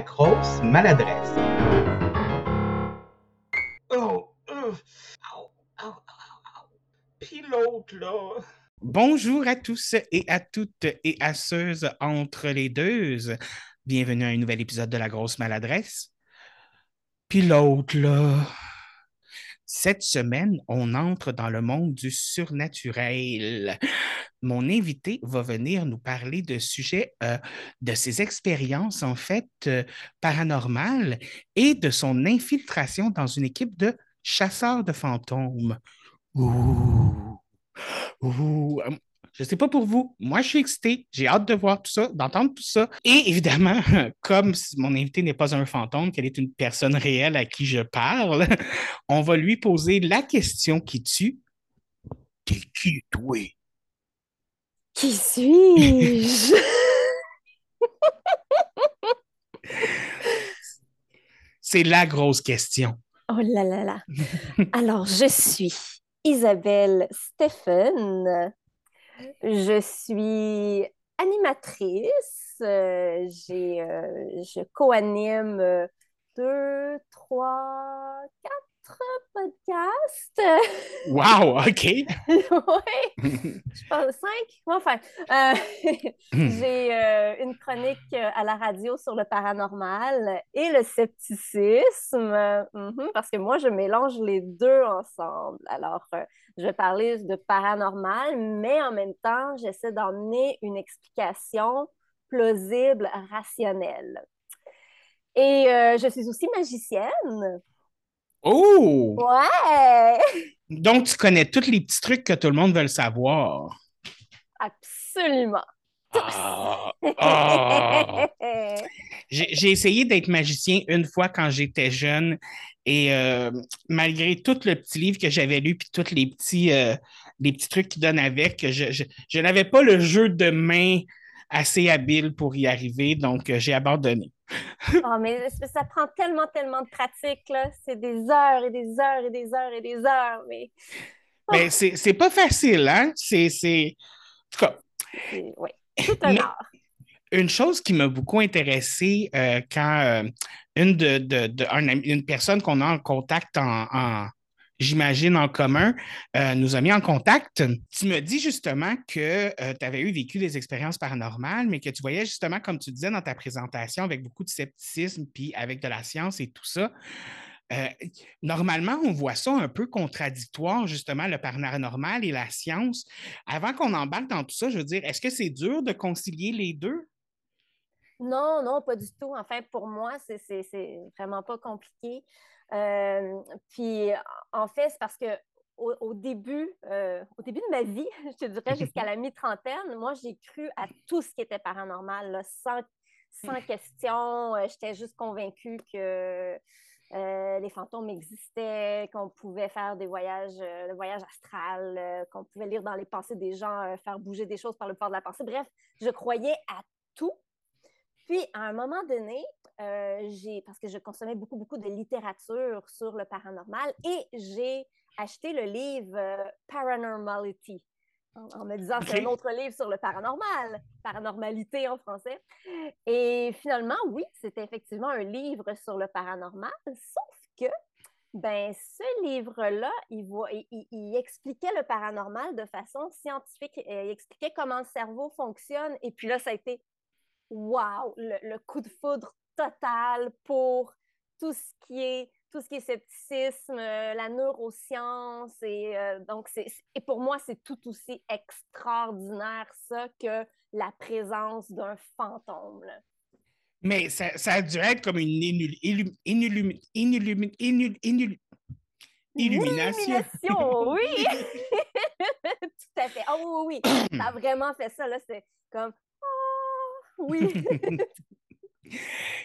la grosse maladresse. Oh, oh, Puis l'autre, là. Bonjour à tous et à toutes et à ceux entre les deux. Bienvenue à un nouvel épisode de La Grosse Maladresse. Puis l'autre, là. Cette semaine, on entre dans le monde du surnaturel. Mon invité va venir nous parler de sujets, euh, de ses expériences en fait euh, paranormales et de son infiltration dans une équipe de chasseurs de fantômes. Euh, je ne sais pas pour vous, moi je suis excité, j'ai hâte de voir tout ça, d'entendre tout ça. Et évidemment, comme mon invité n'est pas un fantôme, qu'elle est une personne réelle à qui je parle, on va lui poser la question qui tue. T'es qui, toi? Qui suis-je? C'est la grosse question. Oh là là là. Alors, je suis Isabelle Stephen. Je suis animatrice. Euh, j'ai, euh, je co-anime euh, deux, trois, quatre podcast. Wow, OK. oui, je pense cinq? Enfin, euh, j'ai euh, une chronique euh, à la radio sur le paranormal et le scepticisme, mhm, parce que moi, je mélange les deux ensemble. Alors, je vais parler de paranormal, mais en même temps, j'essaie d'emmener une explication plausible, rationnelle. Et je suis aussi magicienne. Oh! Ouais! Donc, tu connais tous les petits trucs que tout le monde veut savoir. Absolument. Ah, ah. J'ai essayé d'être magicien une fois quand j'étais jeune et euh, malgré tout le petit livre que j'avais lu puis tous les petits, euh, les petits trucs qui donnent avec, je, je, je n'avais pas le jeu de main assez habile pour y arriver, donc euh, j'ai abandonné. Oh, mais ça prend tellement, tellement de pratique, là. C'est des heures et des heures et des heures et des heures, mais... Mais oh. c'est pas facile, hein? C'est... En tout cas... Oui, tout un art. Une chose qui m'a beaucoup intéressé euh, quand euh, une, de, de, de une personne qu'on a en contact en j'imagine, en commun, euh, nous a mis en contact. Tu me dis justement que euh, tu avais eu vécu des expériences paranormales, mais que tu voyais justement, comme tu disais dans ta présentation, avec beaucoup de scepticisme, puis avec de la science et tout ça. Euh, normalement, on voit ça un peu contradictoire, justement, le paranormal et la science. Avant qu'on embarque dans tout ça, je veux dire, est-ce que c'est dur de concilier les deux? Non, non, pas du tout. En fait, pour moi, c'est vraiment pas compliqué. Euh, puis, en fait, c'est parce que au, début, euh, au début de ma vie, je te dirais jusqu'à la mi-trentaine, moi, j'ai cru à tout ce qui était paranormal, sans, sans question. Euh, j'étais juste convaincue que les fantômes existaient, qu'on pouvait faire des voyages, le voyage astral, qu'on pouvait lire dans les pensées des gens, faire bouger des choses par le pouvoir de la pensée. Bref, je croyais à tout. Puis, à un moment donné, euh, j'ai, parce que je consommais beaucoup, beaucoup de littérature sur le paranormal et j'ai acheté le livre euh, Paranormality en, me disant c'est un autre livre sur le paranormal, paranormalité en français. Et finalement, oui, c'était effectivement un livre sur le paranormal, sauf que ben, ce livre-là, il, il, il, expliquait le paranormal de façon scientifique. Il expliquait comment le cerveau fonctionne. Et puis là, ça a été wow, le, coup de foudre total pour tout ce qui est tout ce qui est scepticisme, euh, la neuroscience et euh, donc c'est et pour moi c'est tout aussi extraordinaire ça que la présence d'un fantôme. Mais ça, ça, a dû être comme une illumination. Illumination, oui! Tout à fait. Oh oui, oui, ça a vraiment fait ça. Là, c'est comme oui.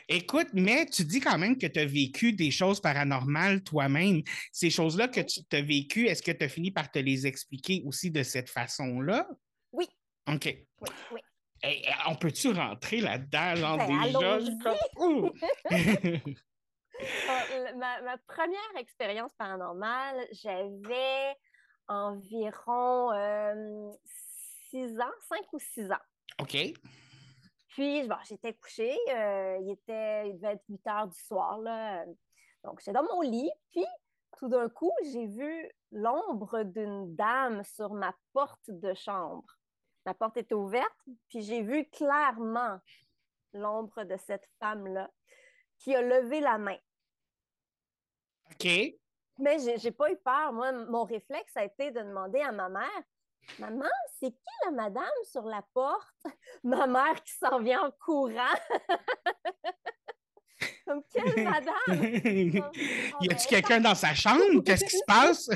Écoute, mais tu dis quand même que tu as vécu des choses paranormales toi-même. Ces choses-là que tu as vécues, est-ce que tu as fini par te les expliquer aussi de cette façon-là? Oui. OK. Oui, oui. on peut-tu rentrer là-dedans, ben, déjà? ma, ma, première expérience paranormale, j'avais environ euh, six ans, cinq ou six ans. OK. Puis, bon, j'étais couchée. euh, il, était, il devait être 8 heures du soir. Là. Donc, j'étais dans mon lit. Puis, tout d'un coup, j'ai vu l'ombre d'une dame sur ma porte de chambre. Ma porte était ouverte. Puis, j'ai vu clairement l'ombre de cette femme-là qui a levé la main. OK. Mais j'ai j'ai pas eu peur. Moi, mon réflexe a été de demander à ma mère Maman, c'est qui la madame sur la porte? Ma mère qui s'en vient en courant. Comme quelle madame? y Oh, oh, a-tu ben, quelqu'un dans sa chambre? Qu'est-ce qui se passe?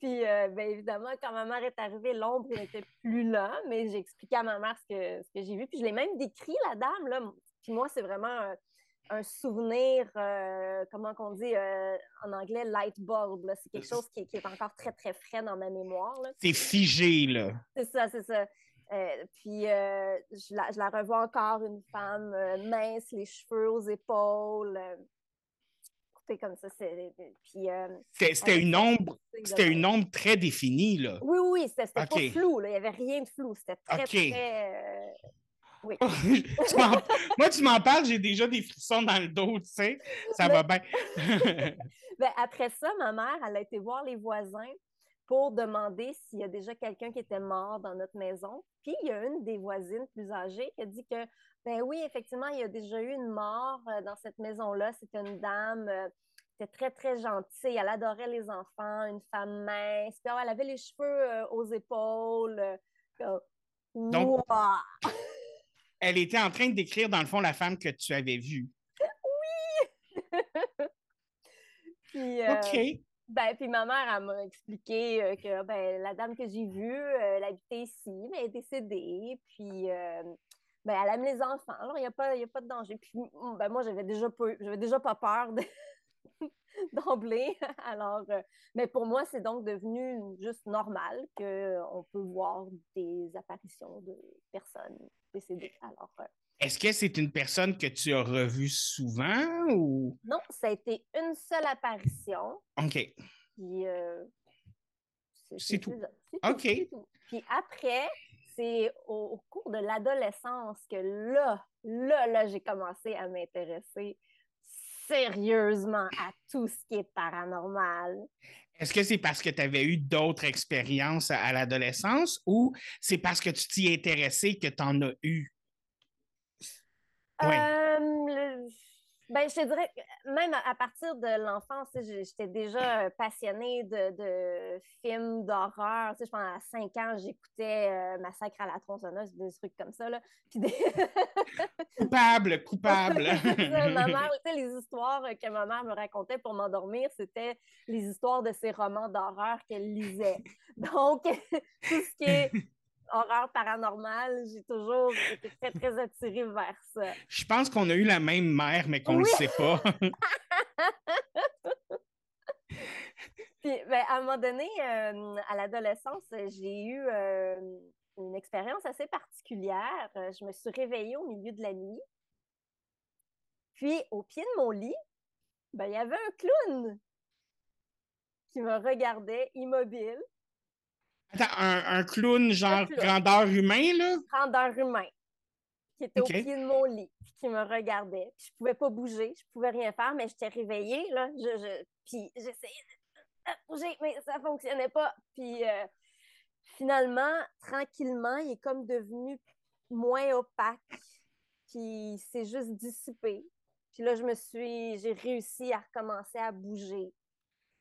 Puis, euh, bien évidemment, quand ma mère est arrivée, l'ombre n'était plus là, mais j'ai expliqué à ma mère ce que, ce que j'ai vu. Puis, je l'ai même décrit, la dame. Là. Puis, moi, c'est vraiment un, un souvenir, euh, comment qu'on dit euh, en anglais, light bulb. C'est quelque chose qui, qui est encore très, très frais dans ma mémoire. C'est figé, là. C'est ça, c'est ça. Euh, puis je, la, je la revois encore, une femme mince, les cheveux aux épaules. coupée comme ça. C'était une ombre, c'était une ombre très définie, là. Oui, oui, c'était pas flou. là. Il n'y avait rien de flou. C'était très, très. Euh, oui. Tu Moi, tu m'en parles, j'ai déjà des frissons dans le dos, tu sais. Ça va bien. Ben, après ça, ma mère, elle a été voir les voisins pour demander s'il y a déjà quelqu'un qui était mort dans notre maison. Puis il y a une des voisines plus âgées qui a dit que, ben oui, effectivement, il y a déjà eu une mort euh, dans cette maison-là. C'était une dame, euh, qui était très, très gentille. Elle adorait les enfants, une femme mince. Puis, oh, elle avait les cheveux euh, aux épaules. euh, euh, Donc-! Elle était en train de décrire, dans le fond, la femme que tu avais vue. Puis, euh, OK. Ben, puis ma mère, elle m'a expliqué euh, que ben, la dame que j'ai vue, euh, elle habitait ici, mais elle est décédée. Puis, euh, ben, elle aime les enfants, alors il n'y a, a pas de danger. Puis, ben, moi, j'avais déjà pas, déjà pas peur de- d'emblée. Alors, euh, mais pour moi, c'est donc devenu juste normal qu'on peut voir des apparitions de personnes décédées. Alors, euh, Est-ce que c'est une personne que tu as revue souvent ou? non, ça a été une seule apparition. OK. Puis, euh, C'est tout. OK. tout. Puis après, c'est au, au cours de l'adolescence que là, là, là, j'ai commencé à m'intéresser sérieusement à tout ce qui est paranormal. Est-ce que c'est parce que tu avais eu d'autres expériences à, l'adolescence ou c'est parce que tu t'y intéressais que tu en as eu? Oui. Euh, ben, je te dirais, même à, partir de l'enfance, j'étais déjà euh, passionnée de, de films d'horreur. Tu sais, je pense à 5 ans, j'écoutais euh, Massacre à la tronçonneuse, des trucs comme ça. Là. Puis des... Coupable, coupable. Ma mère, tu sais, les histoires que ma mère me racontait pour m'endormir, c'était les histoires de ses romans d'horreur qu'elle lisait. Donc, tout ce qui est horreur paranormale, j'ai toujours été très, très attirée vers ça. Je pense qu'on a eu la même mère, mais qu'on ne Oui. le sait pas. Puis, ben, à un moment donné, euh, à l'adolescence, j'ai eu euh, une expérience assez particulière. Je me suis réveillée au milieu de la nuit. Puis, au pied de mon lit, ben, il y avait un clown qui me regardait immobile, Attends, un, un clown genre Un clown. grandeur humain, là? grandeur humain, qui était au pied de mon lit, puis qui me regardait. Puis, je pouvais pas bouger, je pouvais rien faire, mais j'étais réveillée, là. Je, je- puis j'essayais de de bouger, mais ça fonctionnait pas. Puis euh, finalement, tranquillement, il est comme devenu moins opaque, puis c'est juste dissipé. Puis là, je me suis, j'ai réussi à recommencer à bouger.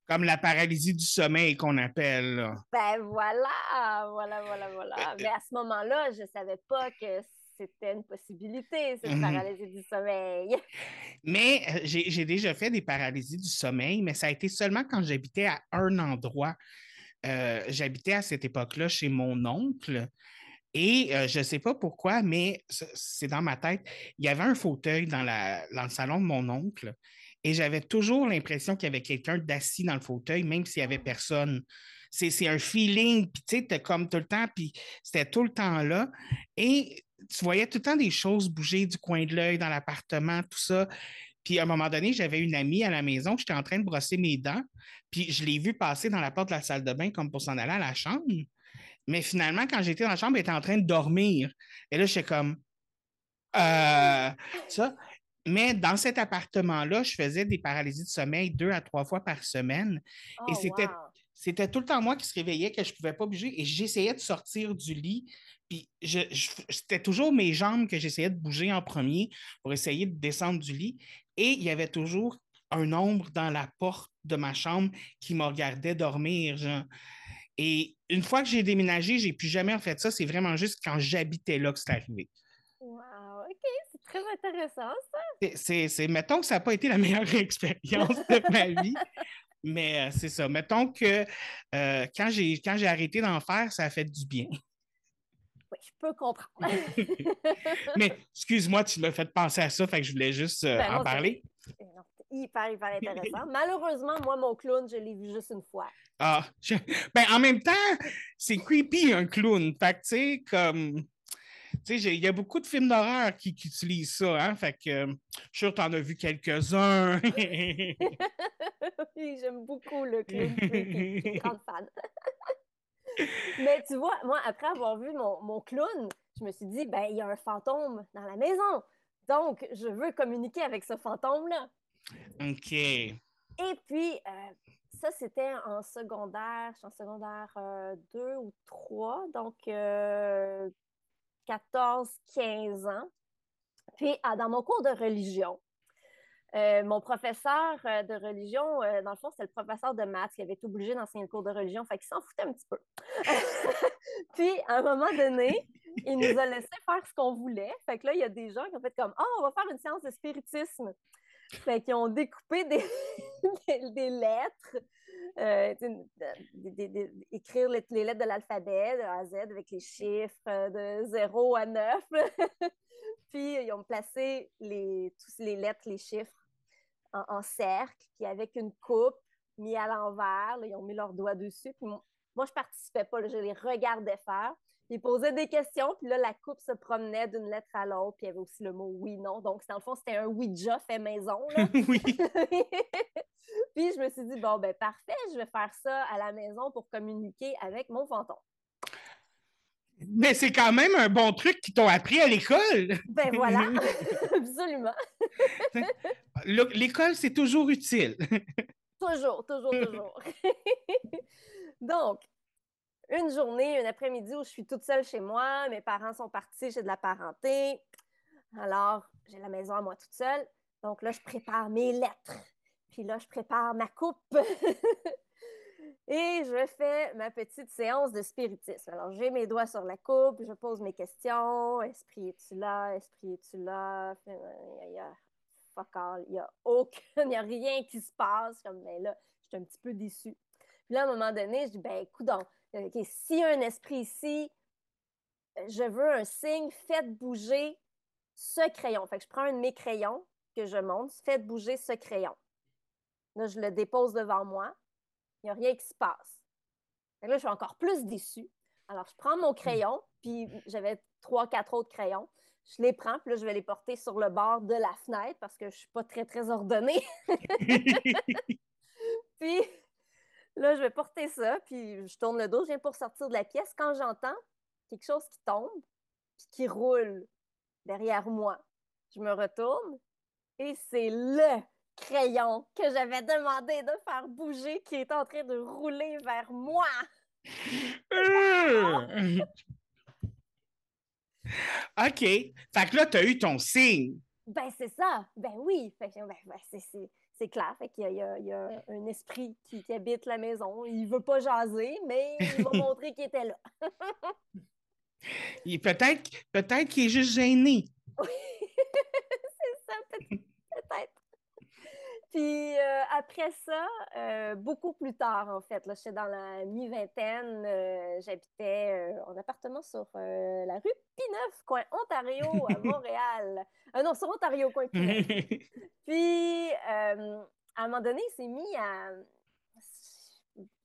Comme la paralysie du sommeil qu'on appelle. là. Ben voilà, voilà, voilà, voilà. Euh, Mais à ce moment-là, je savais pas que c'était une possibilité, cette Mhm. paralysie du sommeil. Mais euh, j'ai déjà fait des paralysies du sommeil, mais ça a été seulement quand j'habitais à un endroit. Euh, j'habitais à cette époque-là chez mon oncle. Et euh, je ne sais pas pourquoi, mais c'est dans ma tête. Il y avait un fauteuil dans, la, dans le salon de mon oncle et j'avais toujours l'impression qu'il y avait quelqu'un d'assis dans le fauteuil, même s'il n'y avait personne. C'est c'est un feeling, puis tu sais, t'es comme tout le temps, puis c'était tout le temps là. Et tu voyais tout le temps des choses bouger du coin de l'œil dans l'appartement, tout ça. Puis à un moment donné, j'avais une amie à la maison, j'étais en train de brosser mes dents, puis je l'ai vue passer dans la porte de la salle de bain comme pour s'en aller à la chambre. Mais finalement, quand j'étais dans la chambre, elle était en train de dormir. Et là, j'étais comme, euh, ça. Mais dans cet appartement-là, je faisais des paralysies de sommeil deux à trois fois par semaine. Oh, et c'était, wow. c'était tout le temps moi qui se réveillait, que je ne pouvais pas bouger. Et j'essayais de sortir du lit. Puis je, je- c'était toujours mes jambes que j'essayais de bouger en premier pour essayer de descendre du lit. Et il y avait toujours un ombre dans la porte de ma chambre qui me regardait dormir. genre. Et une fois que j'ai déménagé, j'ai plus jamais fait ça. C'est vraiment juste quand j'habitais là que c'est arrivé. Wow, très intéressant, ça. C'est, c'est- c'est- mettons que ça n'a pas été la meilleure expérience de ma vie, mais euh, c'est ça. Mettons que euh, quand j'ai, quand j'ai arrêté d'en faire, ça a fait du bien. Oui, je peux comprendre. Mais excuse-moi, tu m'as fait penser à ça, fait que je voulais juste euh, Ben non, en parler. Non, c'est hyper, hyper intéressant. Malheureusement, moi, mon clown, je l'ai vu juste une fois. Ah, je- ben, en même temps, c'est creepy un clown. Fait que, tu sais, comme. Il y a beaucoup de films d'horreur qui, qui utilisent ça, hein. Fait que euh, je suis sûr que tu en as vu quelques-uns. Oui, j'aime beaucoup le clown. creepy. Je suis une grande fan. Mais tu vois, moi, après avoir vu mon, mon clown, je me suis dit, ben, il y a un fantôme dans la maison. Donc, je veux communiquer avec ce fantôme-là. OK. Et puis, euh, ça, c'était en secondaire, je suis en secondaire 2 ou 3, donc euh, 14, 15 ans. Puis, ah, dans mon cours de religion, euh, mon professeur euh, de religion, euh, dans le fond, c'était le professeur de maths qui avait été obligé d'enseigner le cours de religion, fait qu'il s'en foutait un petit peu. Puis, à un moment donné, il nous a laissé faire ce qu'on voulait. Fait que là, il y a des gens qui ont fait comme « Ah, on va faire une séance de spiritisme ». Fait qu'ils ont découpé des, des, lettres, euh, sais, des- écrire les, les lettres de l'alphabet de A à Z avec les chiffres euh, de 0 à 9. puis ils ont placé les, tous les lettres, les chiffres en, cercle, puis avec une coupe mis à l'envers. Ils ont mis leurs doigts dessus. Moi, moi, je participais pas, je les regardais faire. Ils posaient des questions, puis là, la coupe se promenait d'une lettre à l'autre, puis il y avait aussi le mot oui, non. Donc, dans le fond, c'était un Ouija fait maison. Là. oui. puis je me suis dit, bon, ben parfait, je vais faire ça à la maison pour communiquer avec mon fantôme. Mais c'est quand même un bon truc qu'ils t'ont appris à l'école. Ben voilà, absolument. Le- L'école, c'est toujours utile. Toujours, toujours, toujours. Donc, une journée, un après-midi où je suis toute seule chez moi, mes parents sont partis, j'ai de la parenté. Alors, j'ai la maison à moi toute seule. Donc là, je prépare mes lettres. Puis là, je prépare ma coupe. Et je fais ma petite séance de spiritisme. Alors, j'ai mes doigts sur la coupe, je pose mes questions. Esprit, es-tu là? Esprit, es-tu là? Il y a fuck all. Il n'y a aucun, il n'y a rien qui se passe. Comme, ben là, je suis un petit peu déçue. Puis là, à un moment donné, je dis, ben, écoute donc, OK, s'il y a un esprit ici, je veux un signe, faites bouger ce crayon. Fait que je prends un de mes crayons que je monte, faites bouger ce crayon. Là, je le dépose devant moi. Il n'y a rien qui se passe. Fait que là, je suis encore plus déçue. Alors, je prends mon crayon, puis j'avais trois, quatre autres crayons. Je les prends, puis là, je vais les porter sur le bord de la fenêtre parce que je ne suis pas très, très ordonnée. puis là, je vais porter ça, puis je tourne le dos, je viens pour sortir de la pièce. Quand j'entends quelque chose qui tombe, puis qui roule derrière moi, je me retourne et c'est le crayon que j'avais demandé de faire bouger qui est en train de rouler vers moi. OK. Fait que là, tu as eu ton signe. Ben, c'est ça. Ben oui. Fait que, ben, ben, c'est, c'est, clair. Fait qu'il y a, il y a- il y a un esprit qui, qui habite la maison. Il veut pas jaser, mais il va montrer qu'il était là. Peut-être peut-être qu'il est juste gêné. c'est ça, peut- peut-être. Puis euh, après ça, euh, beaucoup plus tard, en fait, là, j'étais dans la mi-vingtaine, euh, j'habitais en appartement sur la rue Pineuf, coin Ontario, à Montréal. Euh, non, sur Ontario, coin Pineuf. Puis, à un moment donné, il s'est mis à.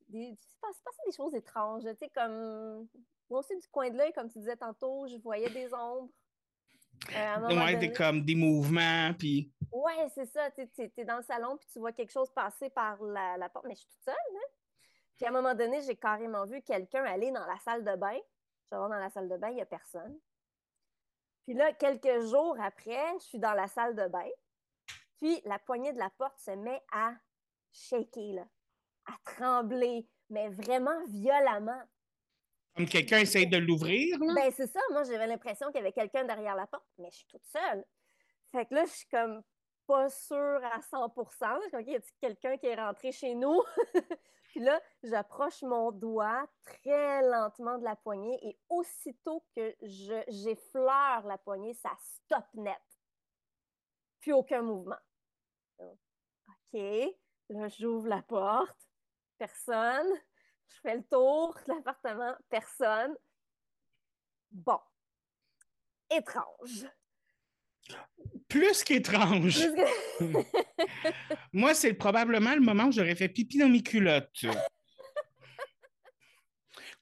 Des, il s'est passé des choses étranges. Tu sais, comme. Moi aussi, du coin de l'œil, comme tu disais tantôt, je voyais des ombres. Euh, ouais, donné- comme des mouvements, puis. Ouais, c'est ça. Tu es, dans le salon, puis tu vois quelque chose passer par la, la porte. Mais je suis toute seule, hein? Puis à un moment donné, j'ai carrément vu quelqu'un aller dans la salle de bain. Je vais dans la salle de bain, il n'y a personne. Puis là, quelques jours après, je suis dans la salle de bain. Puis la poignée de la porte se met à shaker, là, à trembler, mais vraiment violemment. Comme quelqu'un essaye de l'ouvrir? Ben, c'est ça. Moi, j'avais l'impression qu'il y avait quelqu'un derrière la porte, mais je suis toute seule. Fait que là, je suis comme pas sûre à 100 Je comme, OK, y a quelqu'un qui est rentré chez nous? Puis là, j'approche mon doigt très lentement de la poignée et aussitôt que je, j'effleure la poignée, ça stop net. Puis aucun mouvement. OK. Là, j'ouvre la porte. Personne. Je fais le tour de l'appartement. Personne. Bon. Étrange. Plus qu'étrange. Plus que- Moi, c'est probablement le moment où j'aurais fait pipi dans mes culottes.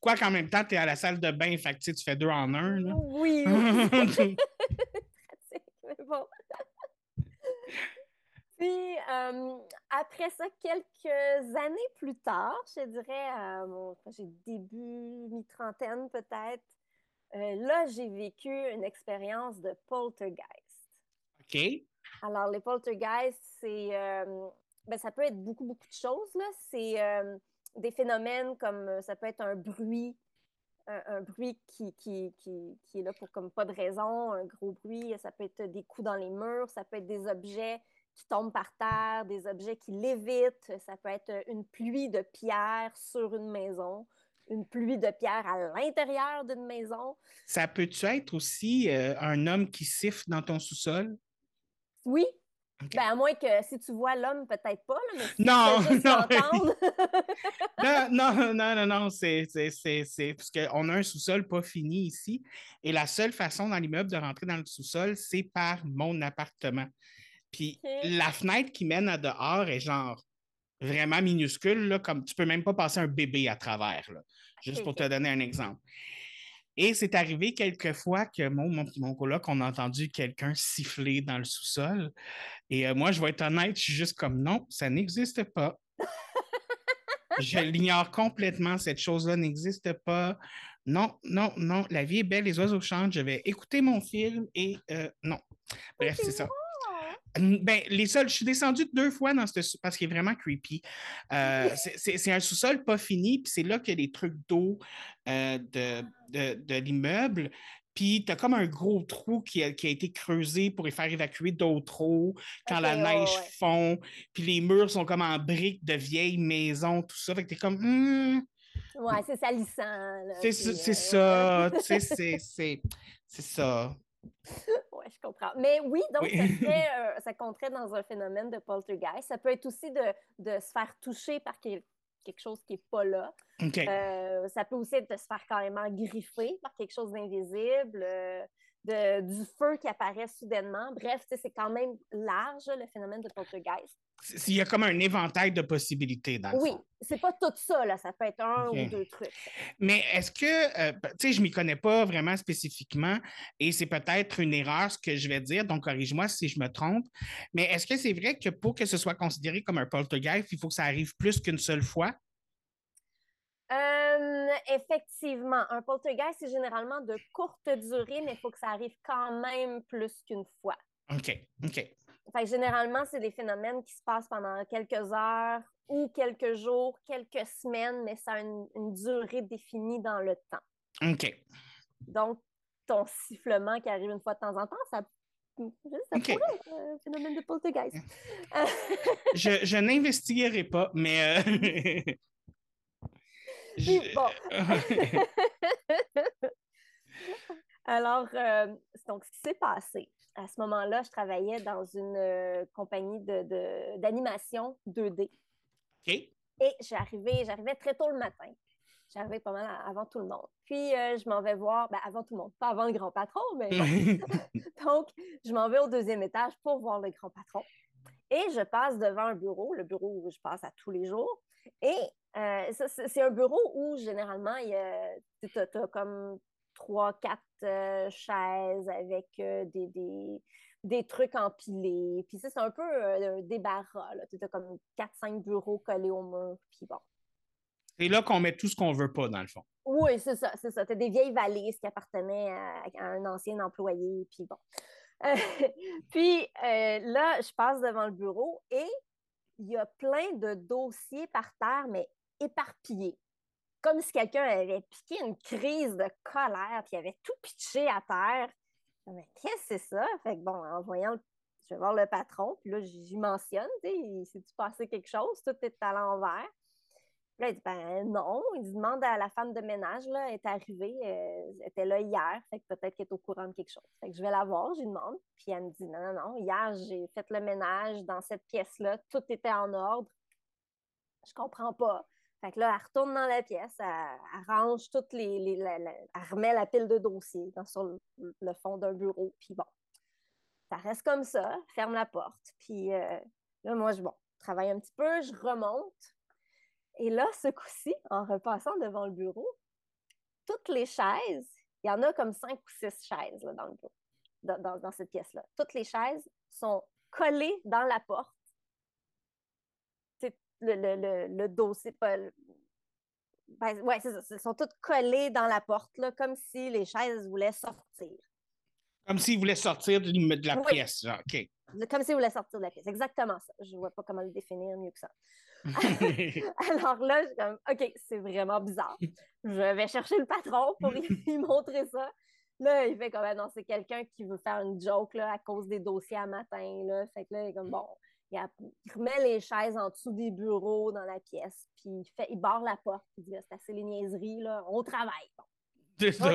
Quoi qu'en même temps, tu es à la salle de bain, fait que tu fais deux en un. là. oui, pratique, mais bon. Puis, euh, après ça, quelques années plus tard, je dirais, euh, j'ai début, mi-trentaine peut-être, euh, là, j'ai vécu une expérience de poltergeist. OK. Alors, les poltergeists, c'est, ben, ça peut être beaucoup, beaucoup de choses. Là. C'est des phénomènes comme ça peut être un bruit, un, un bruit qui, qui, qui, qui est là pour comme pas de raison, un gros bruit. Ça peut être des coups dans les murs, ça peut être des objets qui tombent par terre, des objets qui lévitent. Ça peut être une pluie de pierres sur une maison, une pluie de pierres à l'intérieur d'une maison. Ça peut-tu être aussi euh, un homme qui siffle dans ton sous-sol? Oui. OK. Ben, à moins que si tu vois l'homme, peut-être pas, là, mais si Non, tu non. Non, non, non, non, non, c'est, c'est parce qu'on a un sous-sol pas fini ici. Et la seule façon dans l'immeuble de rentrer dans le sous-sol, c'est par mon appartement. Puis la fenêtre qui mène à dehors est genre vraiment minuscule, là, comme tu peux même pas passer un bébé à travers, là, juste pour te donner un exemple. Et c'est arrivé quelques fois que mon, mon, mon coloc, on a entendu quelqu'un siffler dans le sous-sol. Et euh, moi, je vais être honnête, je suis juste comme non, ça n'existe pas. Je l'ignore complètement, cette chose-là n'existe pas. Non, non, non, la vie est belle, les oiseaux chantent, je vais écouter mon film et euh, non. Bref, c'est ça. Ben, les sols, je suis descendue deux fois dans ce parce qu'il est vraiment creepy. Euh, c'est- un sous-sol pas fini, puis c'est là qu'il y a les trucs d'eau euh, de, de, de l'immeuble. Puis tu as comme un gros trou qui a, qui a été creusé pour y faire évacuer d'autres eaux quand la neige ouais. fond. Puis les murs sont comme en briques de vieilles maisons, tout ça. Fait que tu es comme, Hmm, Ouais, c'est salissant. c'est ça, c'est ça, tu sais, c'est ça. Ouais, je comprends. Mais oui, donc Oui. ça, serait, euh, ça compterait dans un phénomène de poltergeist. Ça peut être aussi de, de se faire toucher par quel- quelque chose qui n'est pas là. OK. Euh, ça peut aussi être de se faire carrément griffer par quelque chose d'invisible, euh, de, du feu qui apparaît soudainement. Bref, c'est quand même large, le phénomène de poltergeist. Il y a comme un éventail de possibilités dans Oui, c'est pas tout ça, là. Ça peut être un ou deux trucs. Mais est-ce que, euh, tu sais, je m'y connais pas vraiment spécifiquement et c'est peut-être une erreur ce que je vais dire, donc corrige-moi si je me trompe. Mais est-ce que c'est vrai que pour que ce soit considéré comme un poltergeist, il faut que ça arrive plus qu'une seule fois? Euh, effectivement, un poltergeist, c'est généralement de courte durée, mais il faut que ça arrive quand même plus qu'une fois. OK, OK, Fait que généralement, c'est des phénomènes qui se passent pendant quelques heures ou quelques jours, quelques semaines, mais ça a une, une durée définie dans le temps. OK. Donc, ton sifflement qui arrive une fois de temps en temps, ça, ça pourrait être un phénomène de poltergeist. Euh, Je, je n'investiguerai pas, mais. euh, je- bon. Alors, euh, donc, ce qui s'est passé, à ce moment-là, je travaillais dans une euh, compagnie de- de- d'animation 2D. OK. Et j'arrivais, j'arrivais très tôt le matin. J'arrivais pas mal avant tout le monde. Puis, euh, je m'en vais voir, ben, avant tout le monde, pas avant le grand patron, mais. Donc, je m'en vais au deuxième étage pour voir le grand patron. Et je passe devant un bureau, le bureau où je passe à tous les jours. Et euh, c'est un bureau où, généralement, il y a, tu as, comme trois, quatre euh, chaises avec euh, des, des, des trucs empilés. Puis ça, c'est un peu euh, un débarras. Tu as comme quatre, cinq bureaux collés au mur. Puis bon. C'est là qu'on met tout ce qu'on veut pas, dans le fond. Oui, c'est ça, c'est ça. Tu as des vieilles valises qui appartenaient à, à un ancien employé, puis bon. Puis là, je passe devant le bureau et il y a plein de dossiers par terre, mais éparpillés. Comme si quelqu'un avait piqué une crise de colère, puis avait tout pitché à terre. Mais qu'est-ce que c'est ça? Fait que bon, en voyant je vais voir le patron, puis là, j'y mentionne, tu sais, s'est-tu passé quelque chose? Tout est à l'envers. Là, il dit, ben non. Il demande à la femme de ménage, là, elle est arrivée, euh, elle était là hier, fait que peut-être qu'elle est au courant de quelque chose. Fait que je vais la voir, je lui demande, puis elle me dit, non, non, non, hier, j'ai fait le ménage dans cette pièce-là, tout était en ordre. Je comprends pas. Fait que là, elle retourne dans la pièce, elle, toutes les. elle remet la pile de dossiers dans, sur le, le fond d'un bureau, puis bon. Ça reste comme ça, ferme la porte, puis euh, là, moi, je bon, travaille un petit peu, je remonte, et là, ce coup-ci, en repassant devant le bureau, toutes les chaises, il y en a comme cinq ou six chaises dans le bureau, dans, cette pièce-là. Toutes les chaises sont collées dans la porte. Le, le, le, dossier, pas. Ben, ouais, c'est ça. Elles sont toutes collées dans la porte, là, comme si les chaises voulaient sortir. Comme s'ils voulaient sortir de, la pièce. OK. Comme s'ils voulaient sortir de la pièce. Exactement ça. Je ne vois pas comment le définir mieux que ça. Alors là, je suis comme, OK, c'est vraiment bizarre. Je vais chercher le patron pour lui montrer ça. Là, il fait comme, ah non, c'est quelqu'un qui veut faire une joke là, à cause des dossiers à matin. Là. Fait que là, il est comme, bon, il, remet les chaises en dessous des bureaux dans la pièce, puis il, fait, il barre la porte. Il dit, c'est assez les niaiseries, là, on travaille. C'est ça.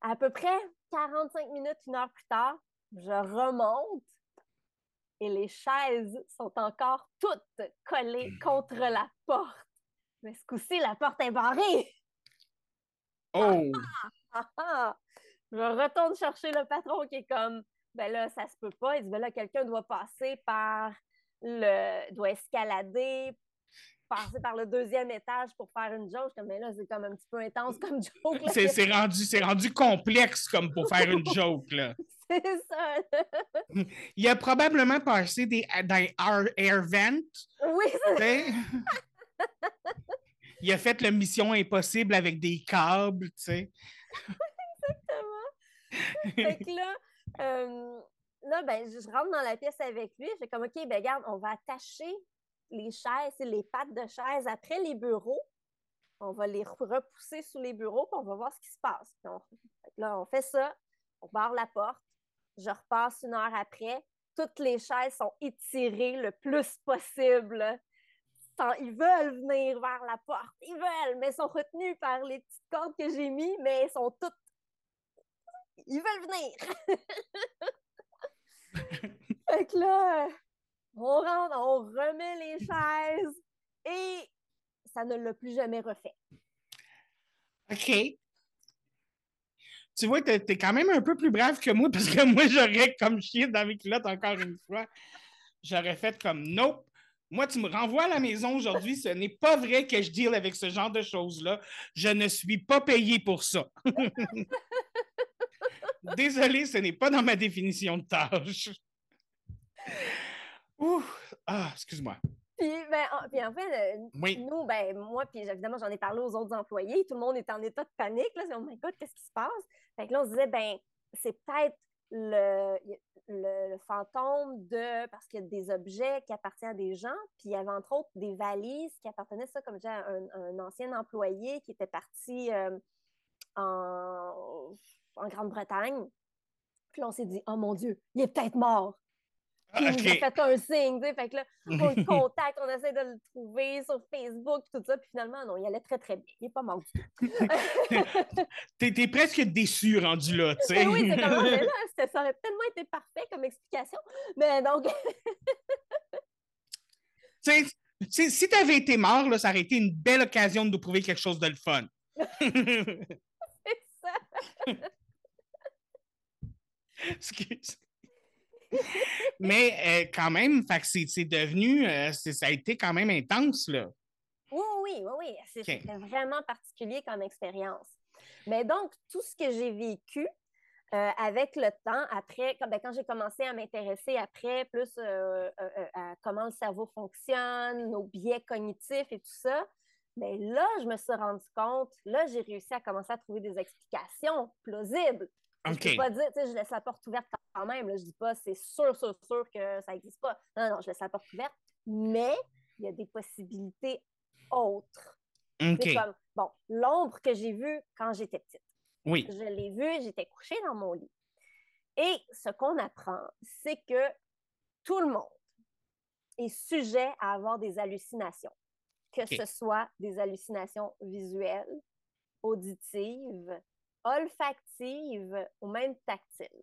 À peu près 45 minutes, une heure plus tard, je remonte et les chaises sont encore toutes collées contre la porte. Mais ce coup-ci, la porte est barrée. Oh! Ah, ah, ah, je retourne chercher le patron qui est comme, ben là, ça se peut pas. Il dit, ben là, quelqu'un doit passer par le, doit escalader, passer par le deuxième étage pour faire une joke. mais là, c'est comme un petit peu intense comme joke. C'est rendu, rendu complexe comme pour faire une joke. Là. c'est ça. Il a probablement passé des, dans air vent. Oui, c'est Il a fait la mission impossible avec des câbles, tu sais. Exactement. fait que là, euh, là ben, je rentre dans la pièce avec lui. Je fais comme, OK, ben regarde, on va attacher les chaises, les pattes de chaises après les bureaux. On va les repousser sous les bureaux, puis on va voir ce qui se passe. là, on fait ça, on barre la porte. Je repasse une heure après. Toutes les chaises sont étirées le plus possible. Ils veulent venir vers la porte. Ils veulent, mais sont retenus par les petites cordes que j'ai mis, mais elles sont toutes. Ils veulent venir. fait que là, on rentre, on remet les chaises et ça ne l'a plus jamais refait. OK. Tu vois, t'es es quand même un peu plus brave que moi parce que moi, j'aurais comme chier dans mes culottes encore une fois. J'aurais fait comme nope. Moi, tu me renvoies à la maison aujourd'hui. Ce n'est pas vrai que je deal avec ce genre de choses-là. Je ne suis pas payé pour ça. Désolé, ce n'est pas dans ma définition de tâche. Ouh, ah, excuse-moi. Puis, ben, en, puis en fait, euh, nous, ben, moi, puis évidemment, j'en ai parlé aux autres employés. Tout le monde est en état de panique. Là, oh my God, qu'est-ce qui se passe? Fait que là, on se disait, ben, c'est peut-être le, le, fantôme de. Parce qu'il y a des objets qui appartiennent à des gens. Puis il y avait entre autres des valises qui appartenaient, ça, comme j'ai un, un, ancien employé qui était parti euh, en, en Grande-Bretagne. Puis là, on s'est dit, oh mon Dieu, il est peut-être mort. Puis il nous a fait un signe, tu sais. Fait que là, on le contacte, on essaie de le trouver sur Facebook, tout ça. Puis finalement, non, il allait très, très bien. Il n'est pas mort du tout. T'es presque déçu rendu là, tu sais. oui, c'est comme, mais là, ça aurait tellement été parfait comme explication. Mais donc. tu sais, si tu avais été mort, là, ça aurait été une belle occasion de nous prouver quelque chose de le fun. C'est. Excuse. Mais euh, quand même, c'est devenu, euh, ça a été quand même intense, là. Oui, oui, oui, oui. C'était vraiment particulier comme expérience. Mais donc, tout ce que j'ai vécu euh, avec le temps, après, quand, ben, quand j'ai commencé à m'intéresser après plus à comment le cerveau fonctionne, nos biais cognitifs et tout ça, Mais là, je me suis rendu compte, là, j'ai réussi à commencer à trouver des explications plausibles. OK. Je peux pas dire, tu sais, je laisse la porte ouverte quand même. Là, je dis pas, c'est sûr, sûr, sûr que ça n'existe pas. Non, non, je laisse la porte ouverte. Mais il y a des possibilités autres. OK. C'est comme, bon, l'ombre que j'ai vue quand j'étais petite. Oui. Je l'ai vue, j'étais couchée dans mon lit. Et ce qu'on apprend, c'est que tout le monde est sujet à avoir des hallucinations, que ce soit des hallucinations visuelles, auditives, olfactives ou même tactiles.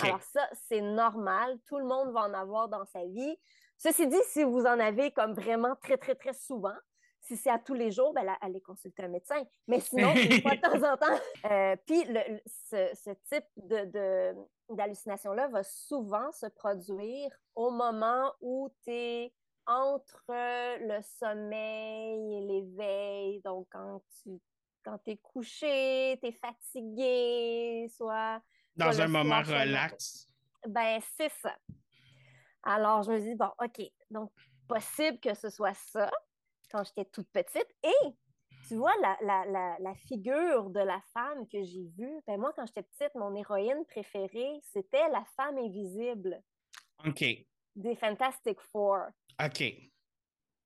Alors ça, c'est normal. Tout le monde va en avoir dans sa vie. Ceci dit, si vous en avez comme vraiment très, très, très souvent, si c'est à tous les jours, ben là, allez consulter un médecin. Mais sinon, une fois de temps en temps. Euh, puis le- ce, ce type de, de- d'hallucination-là va souvent se produire au moment où tu es entre le sommeil et l'éveil. Donc, quand tu quand es couché, tu es fatigué, soit Dans Soit un moment relax. ben, c'est ça. Alors, je me dis, bon, OK, donc possible que ce soit ça quand j'étais toute petite. Et tu vois, la, la, la, la figure de la femme que j'ai vue, ben moi, quand j'étais petite, mon héroïne préférée, c'était la femme invisible OK. Des Fantastic Four. OK.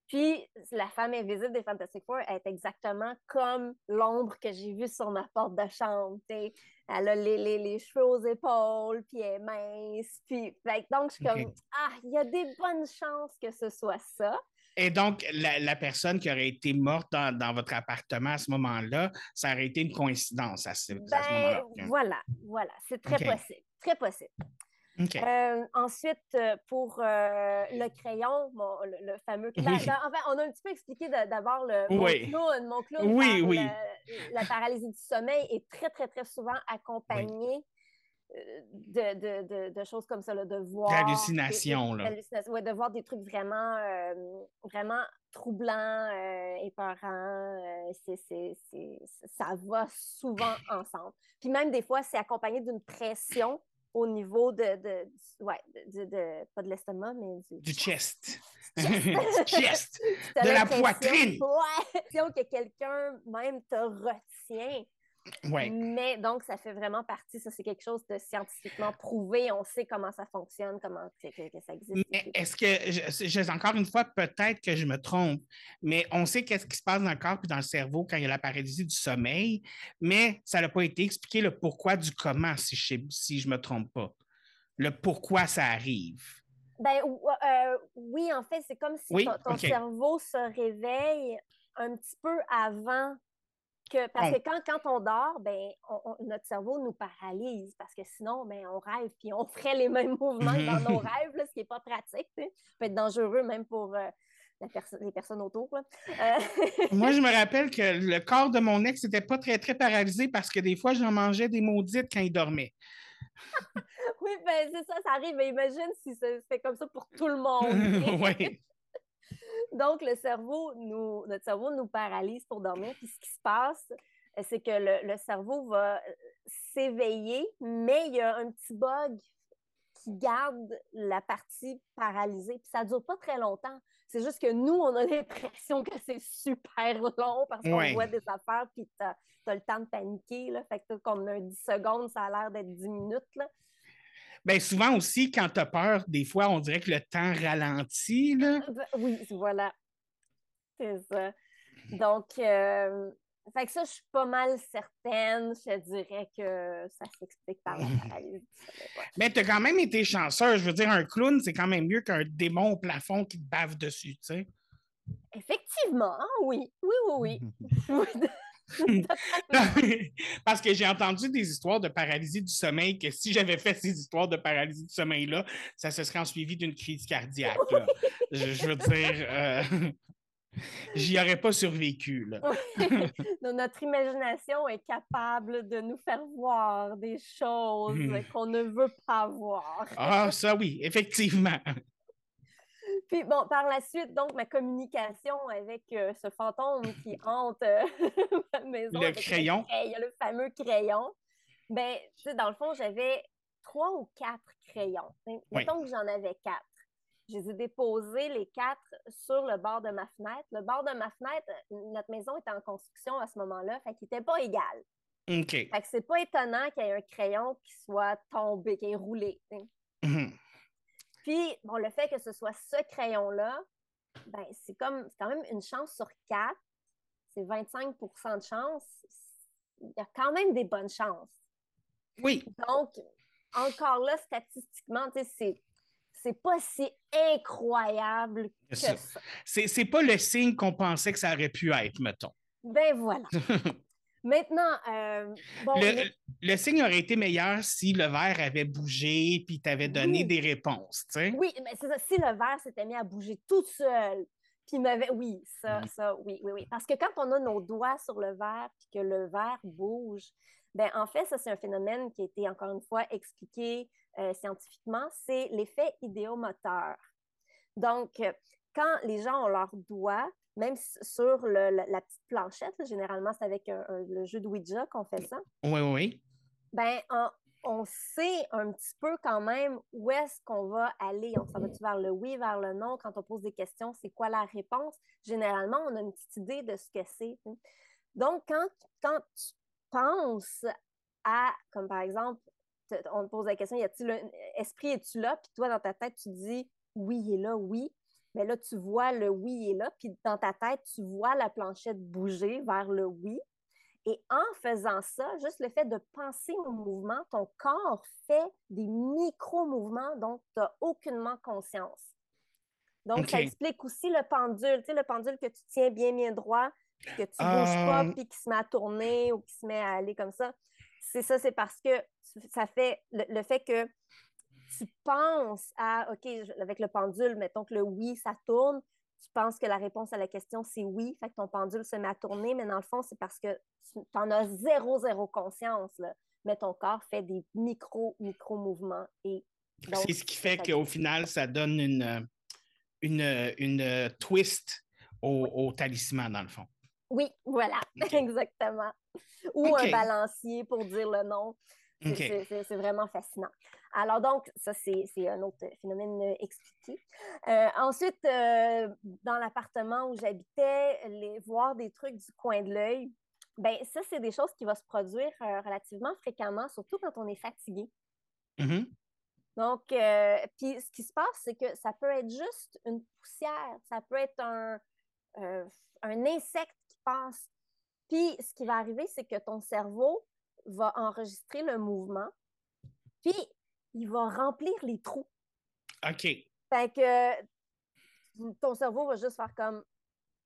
Puis, la femme invisible des Fantastic Four est exactement comme l'ombre que j'ai vue sur ma porte de chambre. t'sais. Elle a les, les, les cheveux aux épaules, puis elle est mince. Puis, fait donc, je suis comme, ah, il y a des bonnes chances que ce soit ça. Et donc, la, la personne qui aurait été morte dans, dans votre appartement à ce moment-là, ça aurait été une coïncidence à ce, à ce Ben, moment-là. voilà, voilà, c'est très possible, très possible. Euh, ensuite, euh, pour euh, le crayon, mon- le, le fameux. Oui. Ben, enfin, on a un petit peu expliqué d'abord le mon Oui. clown. Mon clown Oui, oui. le- la paralysie du sommeil est très, très, très souvent accompagné euh, de, de, de, de choses comme ça, là, de voir. D'hallucinations, des- là. ouais, de voir des trucs vraiment, euh, vraiment troublants, euh, épeurants. euh, ça va souvent ensemble. Puis même des fois, c'est accompagné d'une pression au niveau de, de, ouais, de, de- pas de l'estomac, mais du, Du chest. chest. du chest. De la poitrine. Ouais, que quelqu'un même te retient. Mais donc, ça fait vraiment partie, ça c'est quelque chose de scientifiquement prouvé. On sait comment ça fonctionne, comment que, que- ça existe. Mais est-ce que, je, je- encore une fois, peut-être que je me trompe, mais on sait qu'est-ce qui se passe dans le corps et dans le cerveau quand il y a la paralysie du sommeil, mais ça n'a pas été expliqué le pourquoi du comment, si je ne si je me trompe pas. Le pourquoi ça arrive. Ben, euh, oui, en fait, c'est comme si Oui, ton, ton cerveau se réveille un petit peu avant que. Parce que quand, quand on dort, ben, on- on- notre cerveau nous paralyse parce que sinon, ben, on rêve puis on ferait les mêmes mouvements que dans nos rêves, là, ce qui n'est pas pratique. Ça peut être dangereux même pour euh, la perso- les personnes autour. là. Euh, Moi, je me rappelle que le corps de mon ex n'était pas très, très paralysé parce que des fois, j'en mangeais des maudites quand il dormait. oui, ben, c'est ça, ça arrive. Mais imagine si ça- c'était comme ça pour tout le monde. oui. Donc, le cerveau nous, notre cerveau nous paralyse pour dormir. Puis ce qui se passe, euh, c'est que le, le cerveau va euh, s'éveiller, mais il y a un petit bug qui garde la partie paralysée. Puis ça ne dure pas très longtemps. C'est juste que nous, on a l'impression que c'est super long parce qu'on Ouais. voit des affaires, puis tu as, le temps de paniquer. Là. Fait que comme un 10 secondes, ça a l'air d'être 10 minutes. Là. Bien, souvent aussi, quand tu as peur, des fois, on dirait que le temps ralentit. Là. Oui, voilà. C'est ça. Donc, euh, fait que ça, je suis pas mal certaine. Je dirais que ça s'explique par la paralysie. Mais tu as quand même été chanceux. Je veux dire, un clown, c'est quand même mieux qu'un démon au plafond qui te bave dessus, tu sais. Effectivement, oui. Oui, oui, oui. Parce que j'ai entendu des histoires de paralysie du sommeil que si j'avais fait ces histoires de paralysie du sommeil-là, ça se serait en suivi d'une crise cardiaque. là. Je, je veux dire, euh, j'y aurais pas survécu. Là. Donc, Notre imagination est capable de nous faire voir des choses Hmm. qu'on ne veut pas voir. Ah, ça oui, effectivement. Puis bon, par la suite, donc, ma communication avec euh, ce fantôme qui hante euh, ma maison. Le crayon. crayon, le fameux crayon. Ben, tu sais, dans le fond, j'avais trois ou quatre crayons. Mettons que j'en avais quatre. je les ai déposés les quatre sur le bord de ma fenêtre. Le bord de ma fenêtre, notre maison était en construction à ce moment-là, fait qu'il n'était pas égal. OK. Fait que c'est pas étonnant qu'il y ait un crayon qui soit tombé, qui est roulé. Puis, bon, le fait que ce soit ce crayon-là, ben, c'est comme, c'est quand même une chance sur quatre. C'est 25% de chance. Il y a quand même des bonnes chances. Oui, Donc, encore là, statistiquement, c'est, c'est pas si incroyable que ça. c'est pas le signe qu'on pensait que ça aurait pu être, mettons. Ben voilà. Maintenant, euh, bon, Le, signe aurait été meilleur si le verre avait bougé puis t'avait donné Oui. des réponses, tu sais. Oui, mais c'est ça. Si le verre s'était mis à bouger tout seul, puis m'avait. Oui, ça, ça, oui, oui, oui. Parce que quand on a nos doigts sur le verre, puis que le verre bouge, ben en fait, ça, c'est un phénomène qui a été, encore une fois, expliqué euh, scientifiquement. C'est l'effet idéomoteur. Donc, euh, quand les gens ont leurs doigts, même sur le- la, la petite planchette, là, généralement, c'est avec un- un- le jeu de Ouija qu'on fait ça Oui, oui, oui. ben, on, on sait un petit peu quand même où est-ce qu'on va aller. On s'en va-tu vers le oui, vers le non? Quand on pose des questions, c'est quoi la réponse? Généralement, on a une petite idée de ce que c'est. sais. Donc, quand, quand tu penses à, comme par exemple, te- on te pose la question, y a-t-il un esprit, es-tu là? Puis toi, dans ta tête, tu dis oui, il est là, oui. Mais là, tu vois le oui, est là. Puis dans ta tête, tu vois la planchette bouger vers le oui. Et en faisant ça, juste le fait de penser au mouvement, ton corps fait des micro-mouvements dont tu n'as aucunement conscience. Donc, ça explique aussi le pendule. Tu sais, le pendule que tu tiens bien, bien droit, que tu ne bouges pas, puis qui se met à tourner ou qui se met à aller comme ça. C'est ça, c'est parce que ça fait le, le fait que tu penses à, OK, avec le pendule, mettons que le oui, ça tourne, tu penses que la réponse à la question, c'est oui, fait que ton pendule se met à tourner, mais dans le fond, c'est parce que tu en as zéro, zéro conscience, là. mais ton corps fait des micro, micro-mouvements. Et donc, C'est ce qui fait qu'au final, ça donne une, euh, une, euh, une euh, twist au, au talisman, dans le fond. Oui, voilà, exactement. Ou un balancier pour dire le nom. C'est vraiment fascinant. Alors donc, ça, c'est un autre phénomène euh, expliqué. Euh, ensuite, euh, dans l'appartement où j'habitais, les- voir des trucs du coin de l'œil, ben ça, c'est des choses qui vont se produire euh, relativement fréquemment, surtout quand on est fatigué. Mhm. Donc, puis ce qui se passe, c'est que ça peut être juste une poussière, ça peut être un, un insecte qui passe. Puis ce qui va arriver, c'est que ton cerveau va enregistrer le mouvement, puis il va remplir les trous. OK. Fait que ton cerveau va juste faire comme,